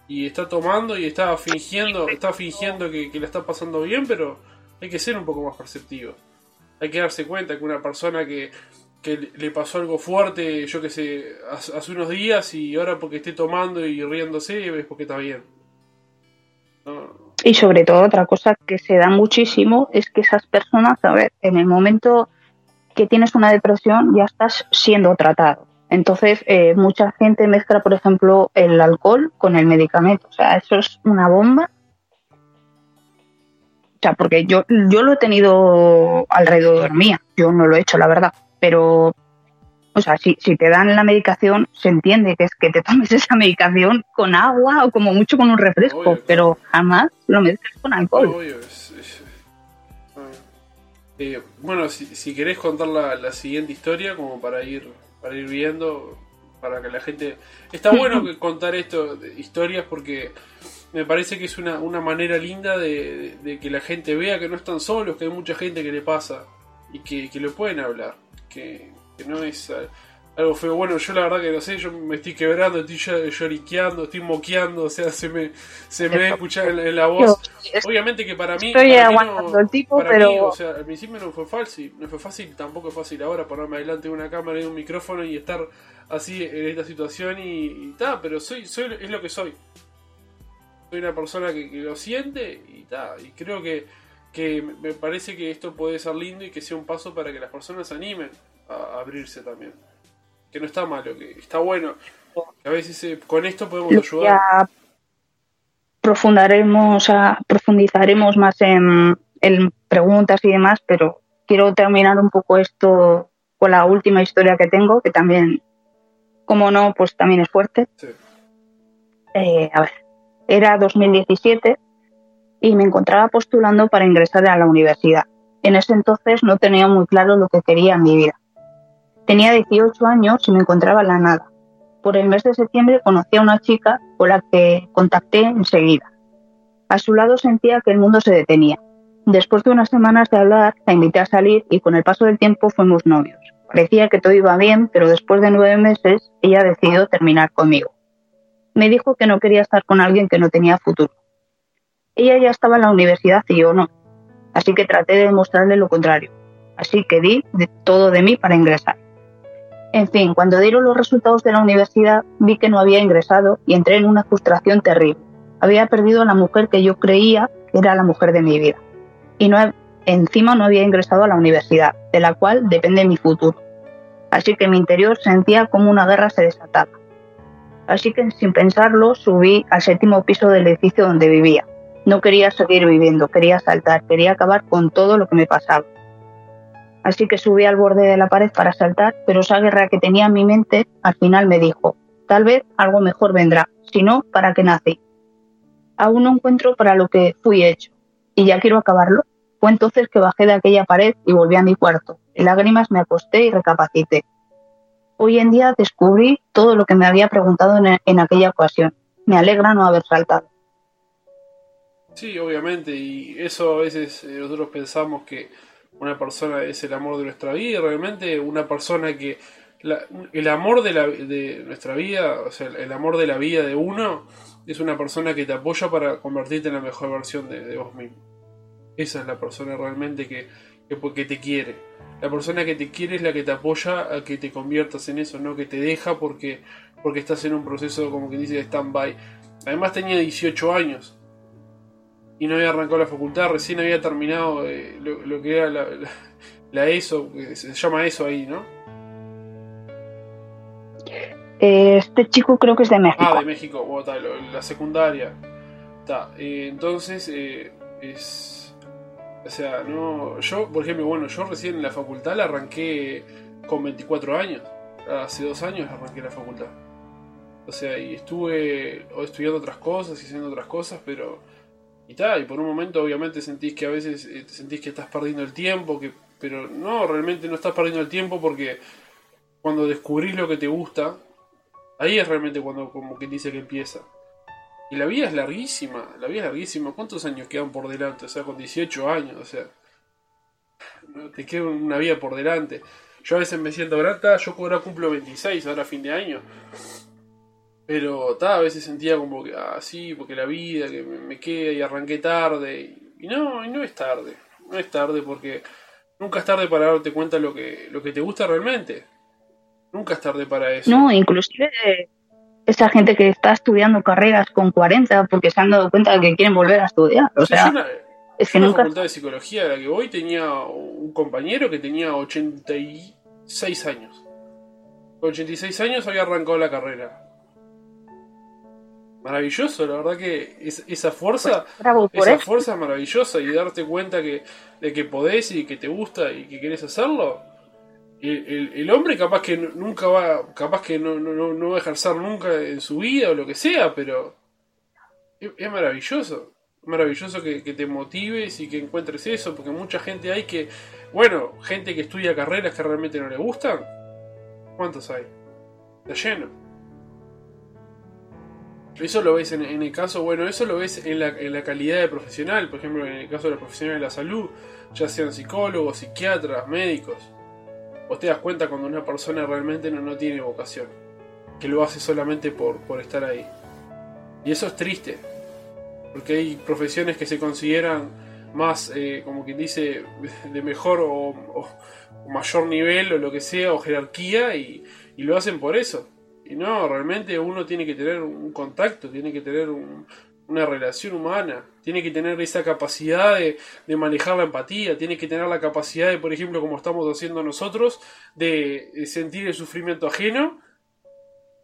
Y está tomando y está fingiendo, está fingiendo que, la está pasando bien, pero hay que ser un poco más perceptivo. Hay que darse cuenta que una persona que, que le pasó algo fuerte, yo que sé, hace unos días y ahora porque esté tomando y riéndose es porque está bien. Y sobre todo otra cosa que se da muchísimo es que esas personas, a ver, en el momento que tienes una depresión ya estás siendo tratado. Entonces, eh, mucha gente mezcla, por ejemplo, el alcohol con el medicamento. O sea, eso es una bomba. O sea, porque yo, yo lo he tenido alrededor mía. Yo no lo he hecho, la verdad. Pero, o sea, si, si te dan la medicación, se entiende que es que te tomes esa medicación con agua o como mucho con un refresco, pero jamás lo mezclas con alcohol. Eh, bueno, si, si, querés contar la, siguiente historia, como para ir, para ir viendo, para que la gente... Está bueno contar esto, historias, porque me parece que es una, una manera linda de, que la gente vea que no están solos, que hay mucha gente que le pasa y que, que lo pueden hablar, que, no es... algo feo. Bueno, yo la verdad que no sé, yo me estoy quebrando, estoy lloriqueando, estoy moqueando, o sea, se me, se me escucha en, la voz. Obviamente que para mí. Estoy aguantando el tipo, pero. o sea, al principio no fue fácil, no fue fácil, tampoco es fácil ahora ponerme adelante de una cámara y un micrófono y estar así en esta situación y tal, pero soy, soy, es lo que soy. Soy una persona que, lo siente y tal, y creo que, que me parece que esto puede ser lindo y que sea un paso para que las personas se animen a abrirse también que no está malo, que está bueno. a veces eh, con esto podemos ayudar. Ya profundaremos, profundizaremos más en, preguntas y demás, pero quiero terminar un poco esto con la última historia que tengo, que también, como no, pues también es fuerte. Eh, a ver, era 2017 y me encontraba postulando para ingresar a la universidad. En ese entonces no tenía muy claro lo que quería en mi vida. Tenía 18 años y me encontraba en la nada. Por el mes de septiembre conocí a una chica con la que contacté enseguida. A su lado sentía que el mundo se detenía. Después de unas semanas de hablar, la invité a salir y con el paso del tiempo fuimos novios. Parecía que todo iba bien, pero después de nueve meses ella decidió terminar conmigo. Me dijo que no quería estar con alguien que no tenía futuro. Ella ya estaba en la universidad y yo no, así que traté de demostrarle lo contrario. Así que di todo de mí para ingresar. En fin, cuando dieron los resultados de la universidad vi que no había ingresado y entré en una frustración terrible. Había perdido a la mujer que yo creía que era la mujer de mi vida. Y encima no había ingresado a la universidad, de la cual depende mi futuro. Así que mi interior sentía como una guerra se desataba. Así que sin pensarlo subí al séptimo piso del edificio donde vivía. No quería seguir viviendo, quería saltar, quería acabar con todo lo que me pasaba así que subí al borde de la pared para saltar, pero esa guerra que tenía en mi mente al final me dijo, tal vez algo mejor vendrá, si no, ¿para qué nací? Aún no encuentro para lo que fui hecho, y ya quiero acabarlo. Fue entonces que bajé de aquella pared y volví a mi cuarto. En lágrimas me acosté y recapacité. Hoy en día descubrí todo lo que me había preguntado en, aquella ocasión. Me alegra no haber saltado. Sí, obviamente, y eso a veces eh, nosotros pensamos que una persona es el amor de nuestra vida y realmente una persona que el amor de, la, de nuestra vida, o sea, el amor de la vida de uno es una persona que te apoya para convertirte en la mejor versión de, vos mismo. Esa es la persona realmente que, que, te quiere. La persona que te quiere es la que te apoya a que te conviertas en eso, no que te deja porque, porque estás en un proceso como que dice de stand-by. Además tenía 18 años y no había arrancado la facultad, recién había terminado eh, lo, que era la, ESO, que se llama ESO ahí, ¿no? Eh, este chico creo que es de México. Ah, de México, la secundaria. Eh, entonces, es. O sea, no. Yo, por ejemplo, bueno, yo recién en la facultad la arranqué con 24 años. Hace dos años arranqué la facultad. O sea, y estuve estudiando otras cosas y haciendo otras cosas, pero y tal, y por un momento obviamente sentís que a veces eh, sentís que estás perdiendo el tiempo, que, pero no, realmente no estás perdiendo el tiempo porque cuando descubrís lo que te gusta, ahí es realmente cuando como que dice que empieza. Y la vida es larguísima, la vida es larguísima. ¿Cuántos años quedan por delante? O sea, con 18 años, o sea, te queda una vida por delante. Yo a veces me siento grata, yo ahora cumplo 26, ahora fin de año. Pero ta, a veces sentía como que, ah, sí, porque la vida, que me, queda y arranqué tarde. Y, no, y no es tarde. No es tarde porque nunca es tarde para darte cuenta lo que, lo que te gusta realmente. Nunca es tarde para eso. No, inclusive esa gente que está estudiando carreras con 40 porque se han dado cuenta de que quieren volver a estudiar. O sea, es que nunca... facultad de psicología de la que voy tenía un compañero que tenía 86 años. Con 86 años había arrancado la carrera maravilloso, la verdad que esa fuerza, esa fuerza es maravillosa y darte cuenta que, de que podés y que te gusta y que querés hacerlo. El, el, hombre capaz que nunca va, capaz que no, no, no, va a ejercer nunca en su vida o lo que sea, pero es, maravilloso. maravilloso que, que, te motives y que encuentres eso, porque mucha gente hay que, bueno, gente que estudia carreras que realmente no le gustan. ¿Cuántos hay? Está lleno. Eso lo ves en, el caso, bueno, eso lo ves en la, en la, calidad de profesional, por ejemplo, en el caso de los profesionales de la salud, ya sean psicólogos, psiquiatras, médicos. vos te das cuenta cuando una persona realmente no, no tiene vocación, que lo hace solamente por, por estar ahí. Y eso es triste, porque hay profesiones que se consideran más, eh, como quien dice, de mejor o, mayor nivel o lo que sea, o jerarquía, y, y, lo hacen por eso. Y no, realmente uno tiene que tener un contacto, tiene que tener una relación humana, tiene que tener esa capacidad de, de, manejar la empatía, tiene que tener la capacidad de, por ejemplo, como estamos haciendo nosotros, de, sentir el sufrimiento ajeno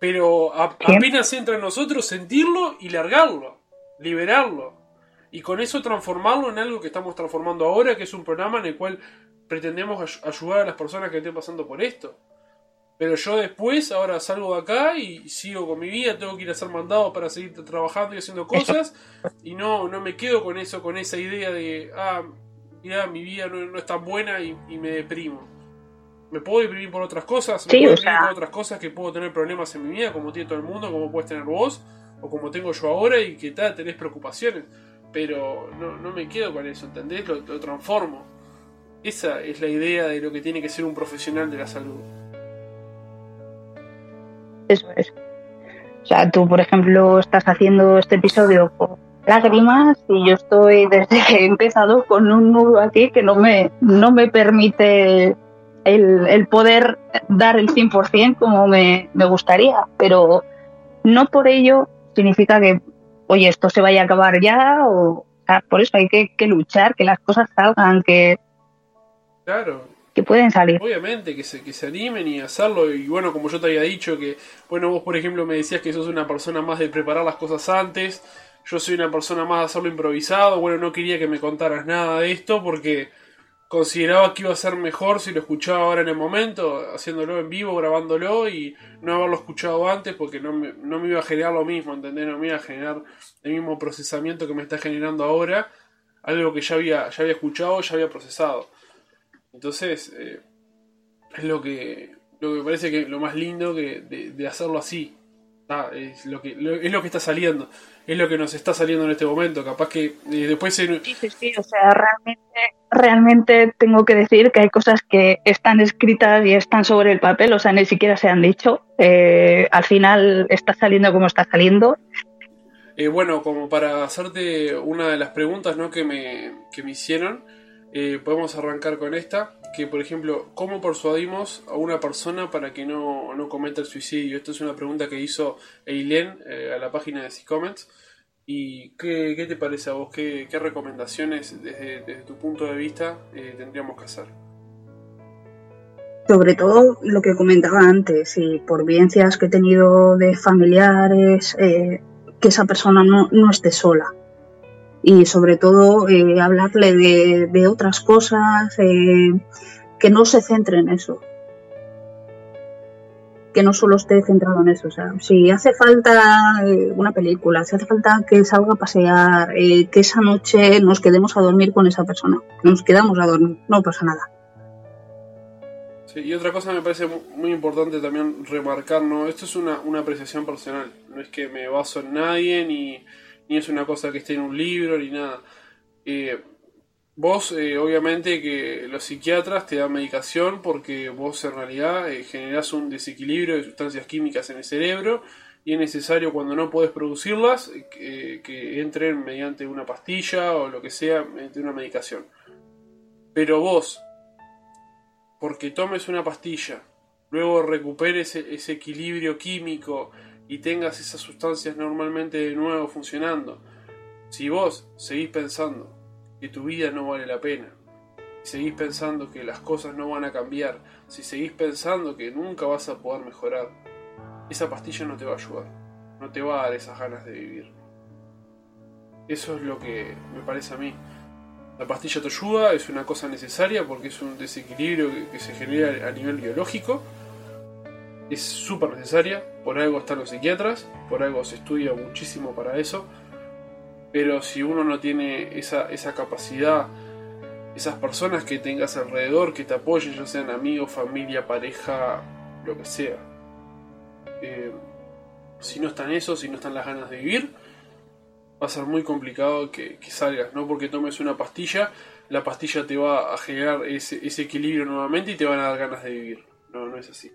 pero apenas entra en nosotros sentirlo y largarlo, liberarlo. Y con eso transformarlo en algo que estamos transformando ahora, que es un programa en el cual pretendemos ayudar a las personas que estén pasando por esto. Pero yo después, ahora salgo de acá y sigo con mi vida, tengo que ir a ser mandado para seguir trabajando y haciendo cosas. Y no, no me quedo con eso, con esa idea de, ah, mira, mi vida no, es tan buena y me deprimo me puedo deprimir por otras cosas, me puedo deprimir por otras cosas que puedo tener problemas en mi vida, como tiene todo el mundo, como puedes tener vos, o como tengo yo ahora, y que tal, tenés preocupaciones. Pero no, no me quedo con eso, ¿entendés? Lo, lo transformo. Esa es la idea de lo que tiene que ser un profesional de la salud. Eso es. O sea, tú, por ejemplo, estás haciendo este episodio con lágrimas y yo estoy desde que he empezado con un nudo aquí que no me, no me permite el, el poder dar el 100% como me, me gustaría, pero no por ello significa que, oye, esto se vaya a acabar ya o, por eso hay que, que, luchar, que las cosas salgan, que... Claro. Pueden salir. Obviamente, que se, que se animen y hacerlo. Y bueno, como yo te había dicho, que, bueno, vos por ejemplo me decías que sos una persona más de preparar las cosas antes. Yo soy una persona más de hacerlo improvisado. Bueno, no quería que me contaras nada de esto porque consideraba que iba a ser mejor si lo escuchaba ahora en el momento, haciéndolo en vivo, grabándolo y no haberlo escuchado antes porque no me, no me iba a generar lo mismo, ¿entendés? No me iba a generar el mismo procesamiento que me está generando ahora, algo que ya había, ya había escuchado, ya había procesado. Entonces, eh, es lo que, lo que me parece que lo más lindo que de, hacerlo así. Ah, es, lo que, es lo que está saliendo es lo que nos está saliendo en este momento. Capaz que eh, después Sí, sí, sí, o sea, realmente, realmente tengo que decir que hay cosas que están escritas y están sobre el papel, o sea, ni siquiera se han dicho. Eh, al final está saliendo como está saliendo. Eh, bueno, como para hacerte una de las preguntas ¿no? que, me, que me hicieron, podemos arrancar con esta, que por ejemplo, ¿cómo persuadimos a una persona para que no, no cometa el suicidio? Esta es una pregunta que hizo Eileen a la página de C-Comments. ¿Y qué, te parece a vos? ¿Qué, recomendaciones desde, tu punto de vista eh, tendríamos que hacer? Sobre todo lo que comentaba antes, y por vivencias que he tenido de familiares, eh, que esa persona no, esté sola. Y sobre todo eh, hablarle de, otras cosas, que no se centre en eso que no solo esté centrado en eso. O sea, si hace falta eh, una película, si hace falta que salga a pasear, eh, que esa noche nos quedemos a dormir con esa persona, nos quedamos a dormir, no pasa nada. Sí, y otra cosa me parece muy importante también remarcar, ¿no? Esto es una, una apreciación personal, no es que me baso en nadie, ni, ni es una cosa que esté en un libro, ni nada. Eh, Vos, eh, obviamente, que los psiquiatras te dan medicación porque vos en realidad eh, generás un desequilibrio de sustancias químicas en el cerebro y es necesario cuando no podés producirlas eh, que entren mediante una pastilla o lo que sea, mediante una medicación. Pero vos, porque tomes una pastilla, luego recuperes ese, ese equilibrio químico y tengas esas sustancias normalmente de nuevo funcionando, si vos seguís pensando que tu vida no vale la pena, si seguís pensando que las cosas no van a cambiar, si seguís pensando que nunca vas a poder mejorar, esa pastilla no te va a ayudar, no te va a dar esas ganas de vivir. Eso es lo que me parece a mí. La pastilla te ayuda, es una cosa necesaria porque es un desequilibrio que, se genera a nivel biológico. Es súper necesaria, por algo están los psiquiatras, por algo se estudia muchísimo para eso pero si uno no tiene esa, esa capacidad, esas personas que tengas alrededor que te apoyen, ya sean amigos, familia, pareja, lo que sea. Eh, si no están eso, si no están las ganas de vivir, va a ser muy complicado que, salgas, no porque tomes una pastilla, la pastilla te va a generar ese, ese equilibrio nuevamente y te van a dar ganas de vivir. No, no es así.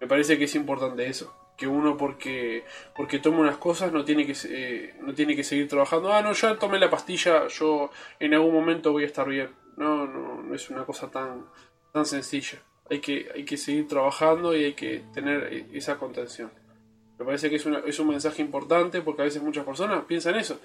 Me parece que es importante eso que uno porque porque toma unas cosas no tiene que eh, no tiene que seguir trabajando. Ah no ya tomé la pastilla yo en algún momento voy a estar bien. No no, no es una cosa tan tan sencilla. Hay que hay que seguir trabajando y hay que tener e, esa contención. Me parece que es, una, es un mensaje importante porque a veces muchas personas piensan eso.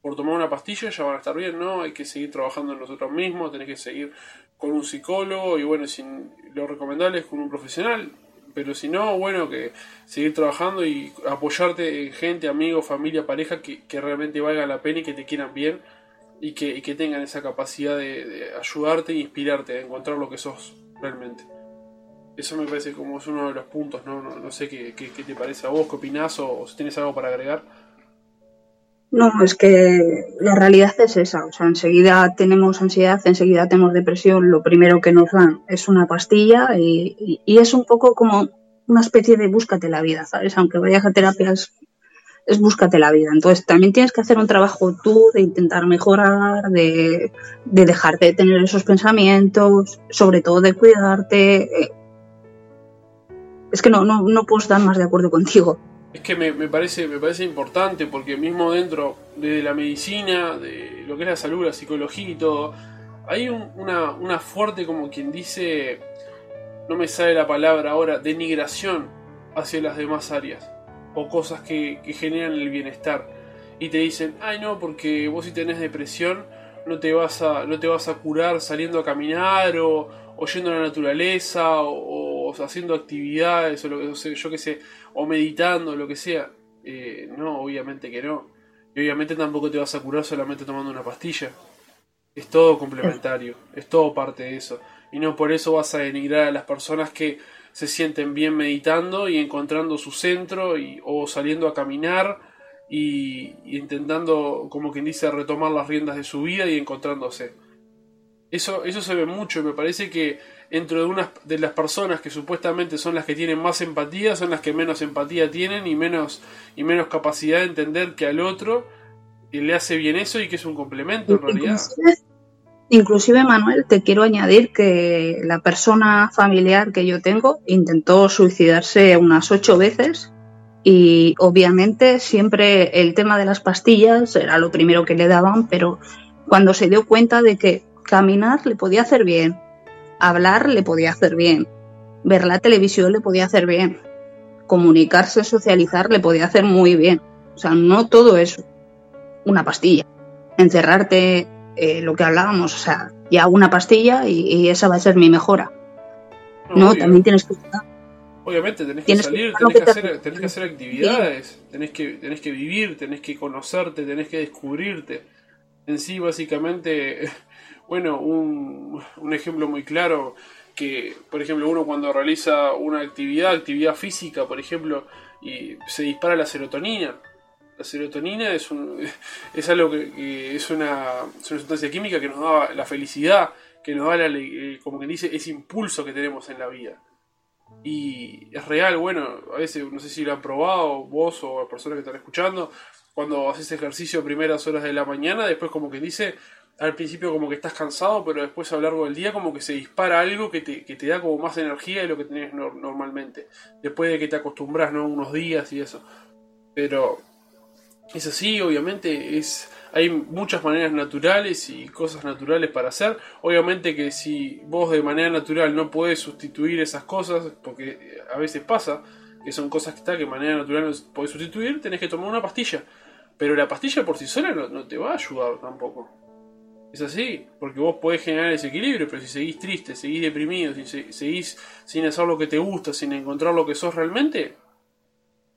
Por tomar una pastilla ya van a estar bien no hay que seguir trabajando en nosotros mismos tenés que seguir con un psicólogo y bueno sin lo recomendable es con un profesional pero si no, bueno, que seguir trabajando y apoyarte en gente, amigos, familia, pareja que, realmente valga la pena y que te quieran bien y que, que tengan esa capacidad de, ayudarte e inspirarte a encontrar lo que sos realmente. Eso me parece como es uno de los puntos, ¿no? No, sé qué, qué, te parece a vos, qué opinás o, si tienes algo para agregar. No, es que la realidad es esa. O sea, enseguida tenemos ansiedad, enseguida tenemos depresión. Lo primero que nos dan es una pastilla y, es un poco como una especie de búscate la vida, ¿sabes? Aunque vayas a terapias, es búscate la vida. Entonces también tienes que hacer un trabajo tú de intentar mejorar, de, de dejarte de tener esos pensamientos, sobre todo de cuidarte. Es que no, no, no puedo estar más de acuerdo contigo. Es que me, parece, me parece importante porque mismo dentro de la medicina, de lo que es la salud, la psicología y todo, hay una, una fuerte, como quien dice, no me sale la palabra ahora, denigración hacia las demás áreas o cosas que, generan el bienestar. Y te dicen, ay no, porque vos si tenés depresión no te vas a, no te vas a curar saliendo a caminar o, o yendo a la naturaleza o, haciendo actividades o lo que yo que sé o meditando, lo que sea. Eh, no, obviamente que no. Y obviamente tampoco te vas a curar solamente tomando una pastilla. Es todo complementario, es todo parte de eso. Y no por eso vas a denigrar a las personas que se sienten bien meditando y encontrando su centro y, o saliendo a caminar y, y intentando, como quien dice, retomar las riendas de su vida y encontrándose. Eso, eso se ve mucho y me parece que dentro de unas de las personas que supuestamente son las que tienen más empatía, son las que menos empatía tienen y menos, y menos capacidad de entender que al otro le hace bien eso y que es un complemento en realidad. Inclusive, Manuel, te quiero añadir que la persona familiar que yo tengo intentó suicidarse unas ocho veces y obviamente siempre el tema de las pastillas era lo primero que le daban, pero cuando se dio cuenta de que Caminar le podía hacer bien, hablar le podía hacer bien, ver la televisión le podía hacer bien, comunicarse, socializar le podía hacer muy bien. O sea, no todo es una pastilla. Encerrarte, eh, lo que hablábamos, o sea, ya una pastilla y, esa va a ser mi mejora. No, también tienes que... Obviamente, tenés que salir, tenés que, hacer, tenés que hacer actividades, tenés que, tenés que vivir, tenés que conocerte, tenés que descubrirte. En sí, básicamente, bueno, un, un ejemplo muy claro que, por ejemplo, uno cuando realiza una actividad, actividad física, por ejemplo, y se dispara la serotonina. La serotonina es, un, es algo que, es, una, sustancia química que nos da la felicidad, que nos da, la, como que dice, ese impulso que tenemos en la vida. Y es real, bueno, a veces no sé si lo han probado vos o las personas que están escuchando, cuando haces ejercicio a primeras horas de la mañana, después como que dice, al principio como que estás cansado, pero después a lo largo del día como que se dispara algo que te, que te da como más energía de lo que tenés normalmente. Después de que te acostumbras, ¿no? Unos días y eso. Pero es así, obviamente, es hay muchas maneras naturales y cosas naturales para hacer. Obviamente que si vos de manera natural no puedes sustituir esas cosas, porque a veces pasa, que son cosas que está que de manera natural no podés sustituir, tenés que tomar una pastilla. Pero la pastilla por sí sola no te va a ayudar tampoco. Es así, porque vos podés generar ese equilibrio, pero si seguís triste, seguís deprimido, si seguís sin hacer lo que te gusta, sin encontrar lo que sos realmente,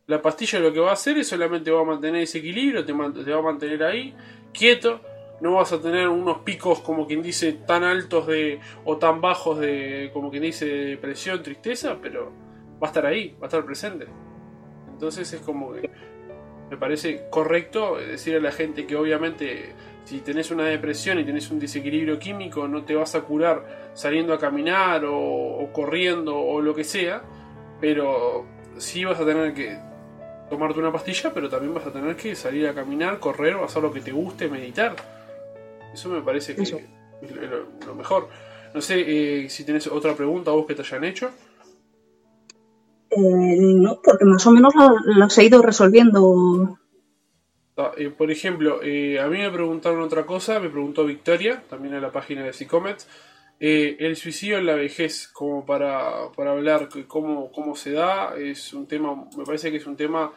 la pastilla lo que va a hacer es solamente va a mantener ese equilibrio, te, te va a mantener ahí, quieto, no vas a tener unos picos como quien dice tan altos de o tan bajos de como quien dice depresión, tristeza, pero va a estar ahí, va a estar presente. Entonces es como que me parece correcto decir a la gente que obviamente si tenés una depresión y tenés un desequilibrio químico, no te vas a curar saliendo a caminar o, corriendo o lo que sea, pero sí vas a tener que tomarte una pastilla, pero también vas a tener que salir a caminar, correr o hacer lo que te guste, meditar. Eso me parece que es lo, mejor. No sé eh, si tienes otra pregunta vos que te hayan hecho. Eh, no, porque más o menos los he ido resolviendo. Ah, eh, por ejemplo, a mí me preguntaron otra cosa, me preguntó Victoria, también en la página de Psicomet, el suicidio en la vejez, como para, para hablar cómo, cómo se da, es un tema, me parece que es un tema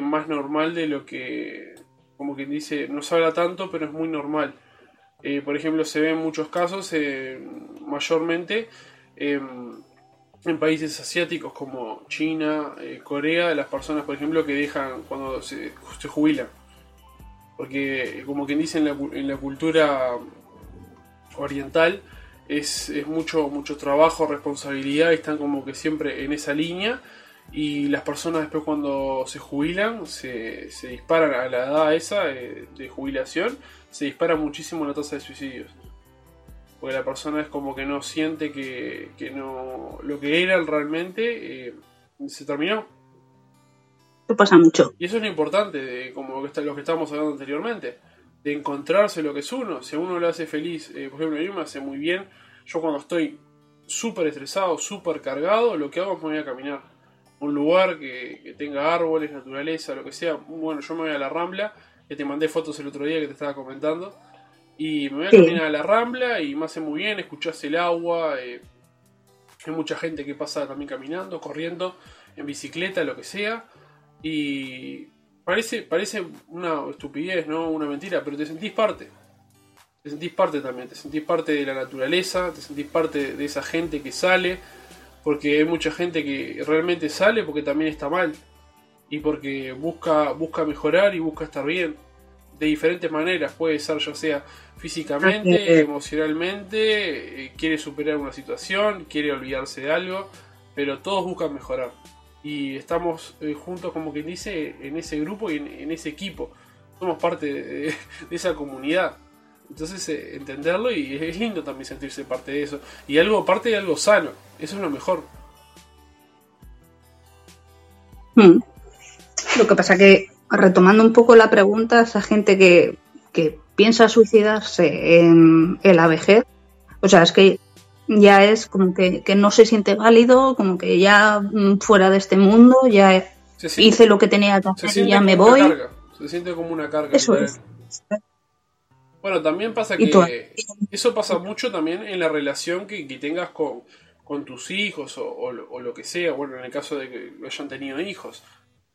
más normal de lo que, como quien dice, no se habla tanto, pero es muy normal. Eh, por ejemplo, se ve en muchos casos, eh, mayormente em, en países asiáticos como China, eh, Corea, las personas, por ejemplo, que dejan cuando se, jubilan. Porque, como quien dice, en la, cultura oriental es, mucho, mucho trabajo, responsabilidad, están como que siempre en esa línea. Y las personas después cuando se jubilan, se, disparan a la edad esa de jubilación se dispara muchísimo la tasa de suicidios. Porque la persona es como que no siente que, no. lo que era realmente eh, se terminó. Eso pasa mucho. Y eso es lo importante, de, como lo que, estábamos hablando anteriormente, de encontrarse lo que es uno. Si a uno lo hace feliz, eh, por ejemplo, a mí me hace muy bien. Yo cuando estoy súper estresado, súper cargado, lo que hago es me voy a caminar. Un lugar que, que tenga árboles, naturaleza, lo que sea. Bueno, yo me voy a la rambla que te mandé fotos el otro día que te estaba comentando. Y me voy a caminar a la rambla y me hace muy bien, escuchás el agua. Eh, hay mucha gente que pasa también caminando, corriendo, en bicicleta, lo que sea. Y parece, parece una estupidez, ¿no? Una mentira, pero te sentís parte. Te sentís parte también, te sentís parte de la naturaleza, te sentís parte de esa gente que sale, porque hay mucha gente que realmente sale porque también está mal y porque busca, busca mejorar y busca estar bien de diferentes maneras, puede ser ya sea físicamente, emocionalmente, eh, quiere superar una situación, quiere olvidarse de algo, pero todos buscan mejorar. Y estamos eh, juntos, como quien dice, en ese grupo y en, ese equipo. Somos parte de, esa comunidad. Entonces eh, entenderlo y es lindo también sentirse parte de eso. Y algo parte de algo sano. Eso es lo mejor. Hmm. Lo que pasa que, retomando un poco la pregunta, esa gente que, piensa suicidarse en, la vejez, o sea, es que ya es como que, no se siente válido, como que ya mm, fuera de este mundo, ya hice lo que tenía que hacer y ya me voy. Se siente como una carga. Eso es. Bueno, también pasa que eso pasa mucho también en la relación que, tengas con, con tus hijos o, o, lo que sea, bueno, en el caso de que hayan tenido hijos.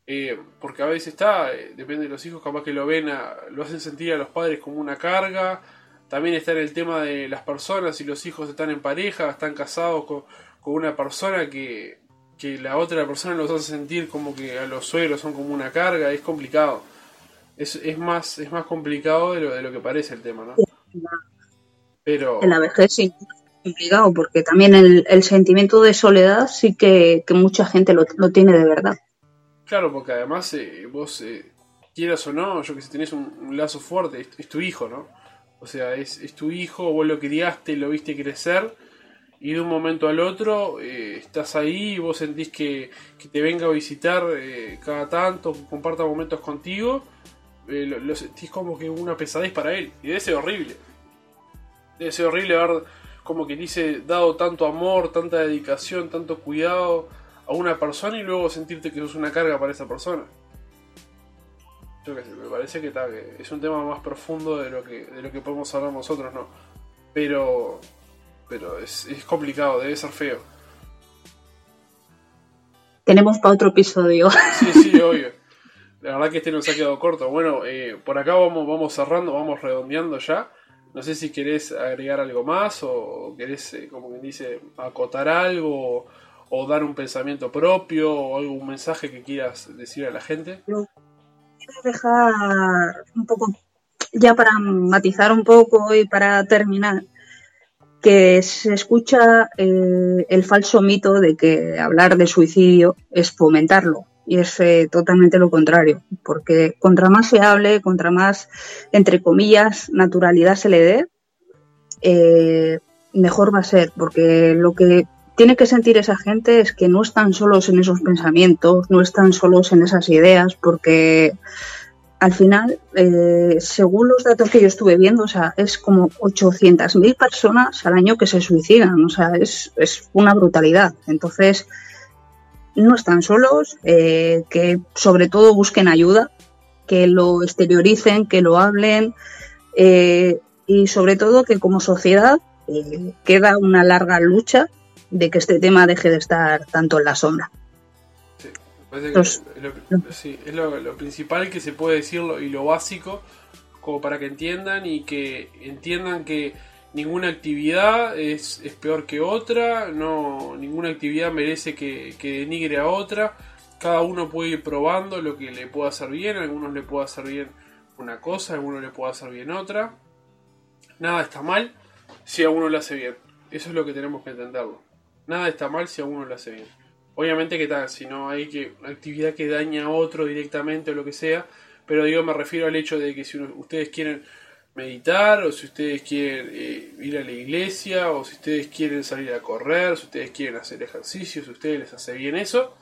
Eh, porque a veces está, eh, depende de los hijos, capaz que lo ven, lo hacen sentir a los padres como una carga. También está en el tema de las personas, si los hijos están en pareja, están casados con, una persona que, la otra persona los hace sentir como que a los suegros son como una carga, es complicado. Es, es, más, es más complicado de lo, de lo que parece el tema, ¿no? Pero... En la vejez sí, complicado, porque también el, sentimiento de soledad sí que, mucha gente lo, lo tiene de verdad. Claro, porque además eh, vos, eh, quieras o no, yo que sé, tenés un, lazo fuerte, es, tu hijo, ¿no? O sea, es, es, tu hijo, vos lo criaste, lo viste crecer, y de un momento al otro eh, estás ahí y vos sentís que, te venga a visitar cada tanto, que comparta momentos contigo, lo, lo, sentís como que una pesadez para él, y debe ser horrible. Debe ser horrible haber, como que dice, dado tanto amor, tanta dedicación, tanto cuidado a una persona y luego sentirte que sos una carga para esa persona. Yo qué sé, me parece que, es un tema más profundo de lo que, de lo que podemos hablar nosotros, ¿no? Pero, pero es, complicado, debe ser feo. Tenemos para otro episodio. Sí, sí, obvio. La verdad que este nos ha quedado corto. Bueno, eh, por acá vamos, vamos cerrando, vamos redondeando ya. No sé si querés agregar algo más o querés, eh, como quien dice, acotar algo o dar un pensamiento propio o algún mensaje que quieras decir a la gente? Dejar un poco, ya para matizar un poco y para terminar, que se escucha eh, el falso mito de que hablar de suicidio es fomentarlo. Y es eh, totalmente lo contrario, porque contra más se hable, contra más, entre comillas, naturalidad se le dé, eh, mejor va a ser, porque lo que tiene que sentir esa gente es que no están solos en esos pensamientos, no están solos en esas ideas, porque al final, eh, según los datos que yo estuve viendo, o sea, es como 800.000 personas al año que se suicidan, o sea, es, es una brutalidad. Entonces, no están solos, eh, que sobre todo busquen ayuda, que lo exterioricen, que lo hablen eh, y sobre todo que como sociedad queda una larga lucha de que este tema deje de estar tanto en la sombra. Sí, es lo, principal que se puede decirlo y lo básico, como para que entiendan y que entiendan que ninguna actividad es, peor que otra, no ninguna actividad merece que, denigre a otra, cada uno puede ir probando lo que le pueda hacer bien, a algunos le puede hacer bien una cosa, a algunos le puede hacer bien otra. Nada está mal si a uno lo hace bien. Eso es lo que tenemos que entenderlo. Nada está mal si a uno lo hace bien. Obviamente que tal, si no hay que actividad que daña a otro directamente o lo que sea, pero digo, me refiero al hecho de que si ustedes quieren meditar, o si ustedes quieren eh, ir a la iglesia, o si ustedes quieren salir a correr, si ustedes quieren hacer ejercicio, si ustedes les hace bien eso,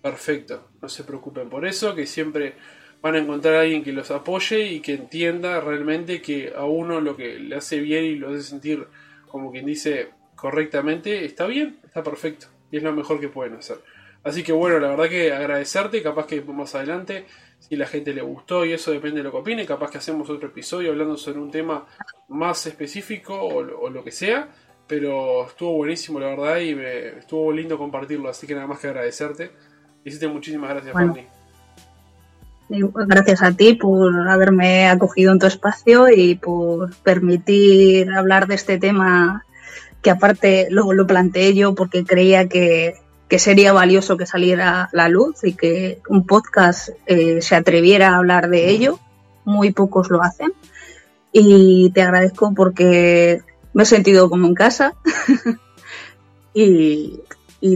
perfecto, no se preocupen por eso, que siempre van a encontrar a alguien que los apoye y que entienda realmente que a uno lo que le hace bien y lo hace sentir como quien dice correctamente, está bien, está perfecto y es lo mejor que pueden hacer. Así que bueno, la verdad que agradecerte, capaz que más adelante, si la gente le gustó y eso depende de lo que opine, capaz que hacemos otro episodio hablando sobre un tema más específico o, lo que sea, pero estuvo buenísimo la verdad y me, estuvo lindo compartirlo, así que nada más que agradecerte. Hiciste muchísimas gracias, Fanny. Gracias a ti por haberme acogido en tu espacio y por permitir hablar de este tema que aparte luego lo planteé yo porque creía que, sería valioso que saliera la luz y que un podcast eh, se atreviera a hablar de ello. Muy pocos lo hacen. Y te agradezco porque me he sentido como en casa y,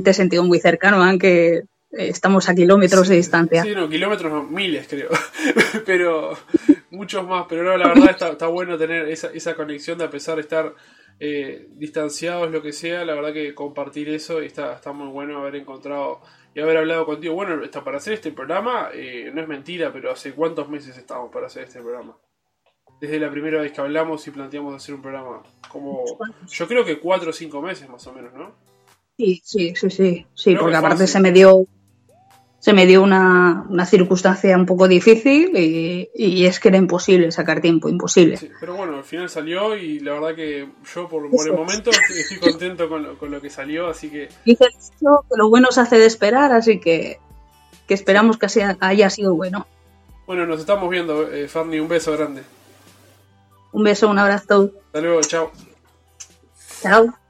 te he sentido muy cercano, aunque estamos a kilómetros de distancia. Sí, no, kilómetros no, miles creo, pero muchos más, pero no, la verdad está, está bueno tener esa, esa conexión de a pesar de estar eh, distanciados, lo que sea, la verdad que compartir eso está, está muy bueno haber encontrado y haber hablado contigo. Bueno, está, para hacer este programa, eh, no es mentira, pero hace cuántos meses estamos para hacer este programa. Desde la primera vez que hablamos y planteamos hacer un programa. Como, yo creo que cuatro o cinco meses más o menos, ¿no? Sí, sí, sí, sí, sí, porque aparte se me dio se me dio una, circunstancia un poco difícil y, es que era imposible sacar tiempo, imposible. pero bueno, al final salió y la verdad que yo por, el momento estoy contento con lo, con lo, que salió, así que... Dice que lo bueno se hace de esperar, así que, que esperamos que haya sido bueno. Bueno, nos estamos viendo, eh, Farni, un beso grande. Un beso, un abrazo. Hasta luego, chao. Chao.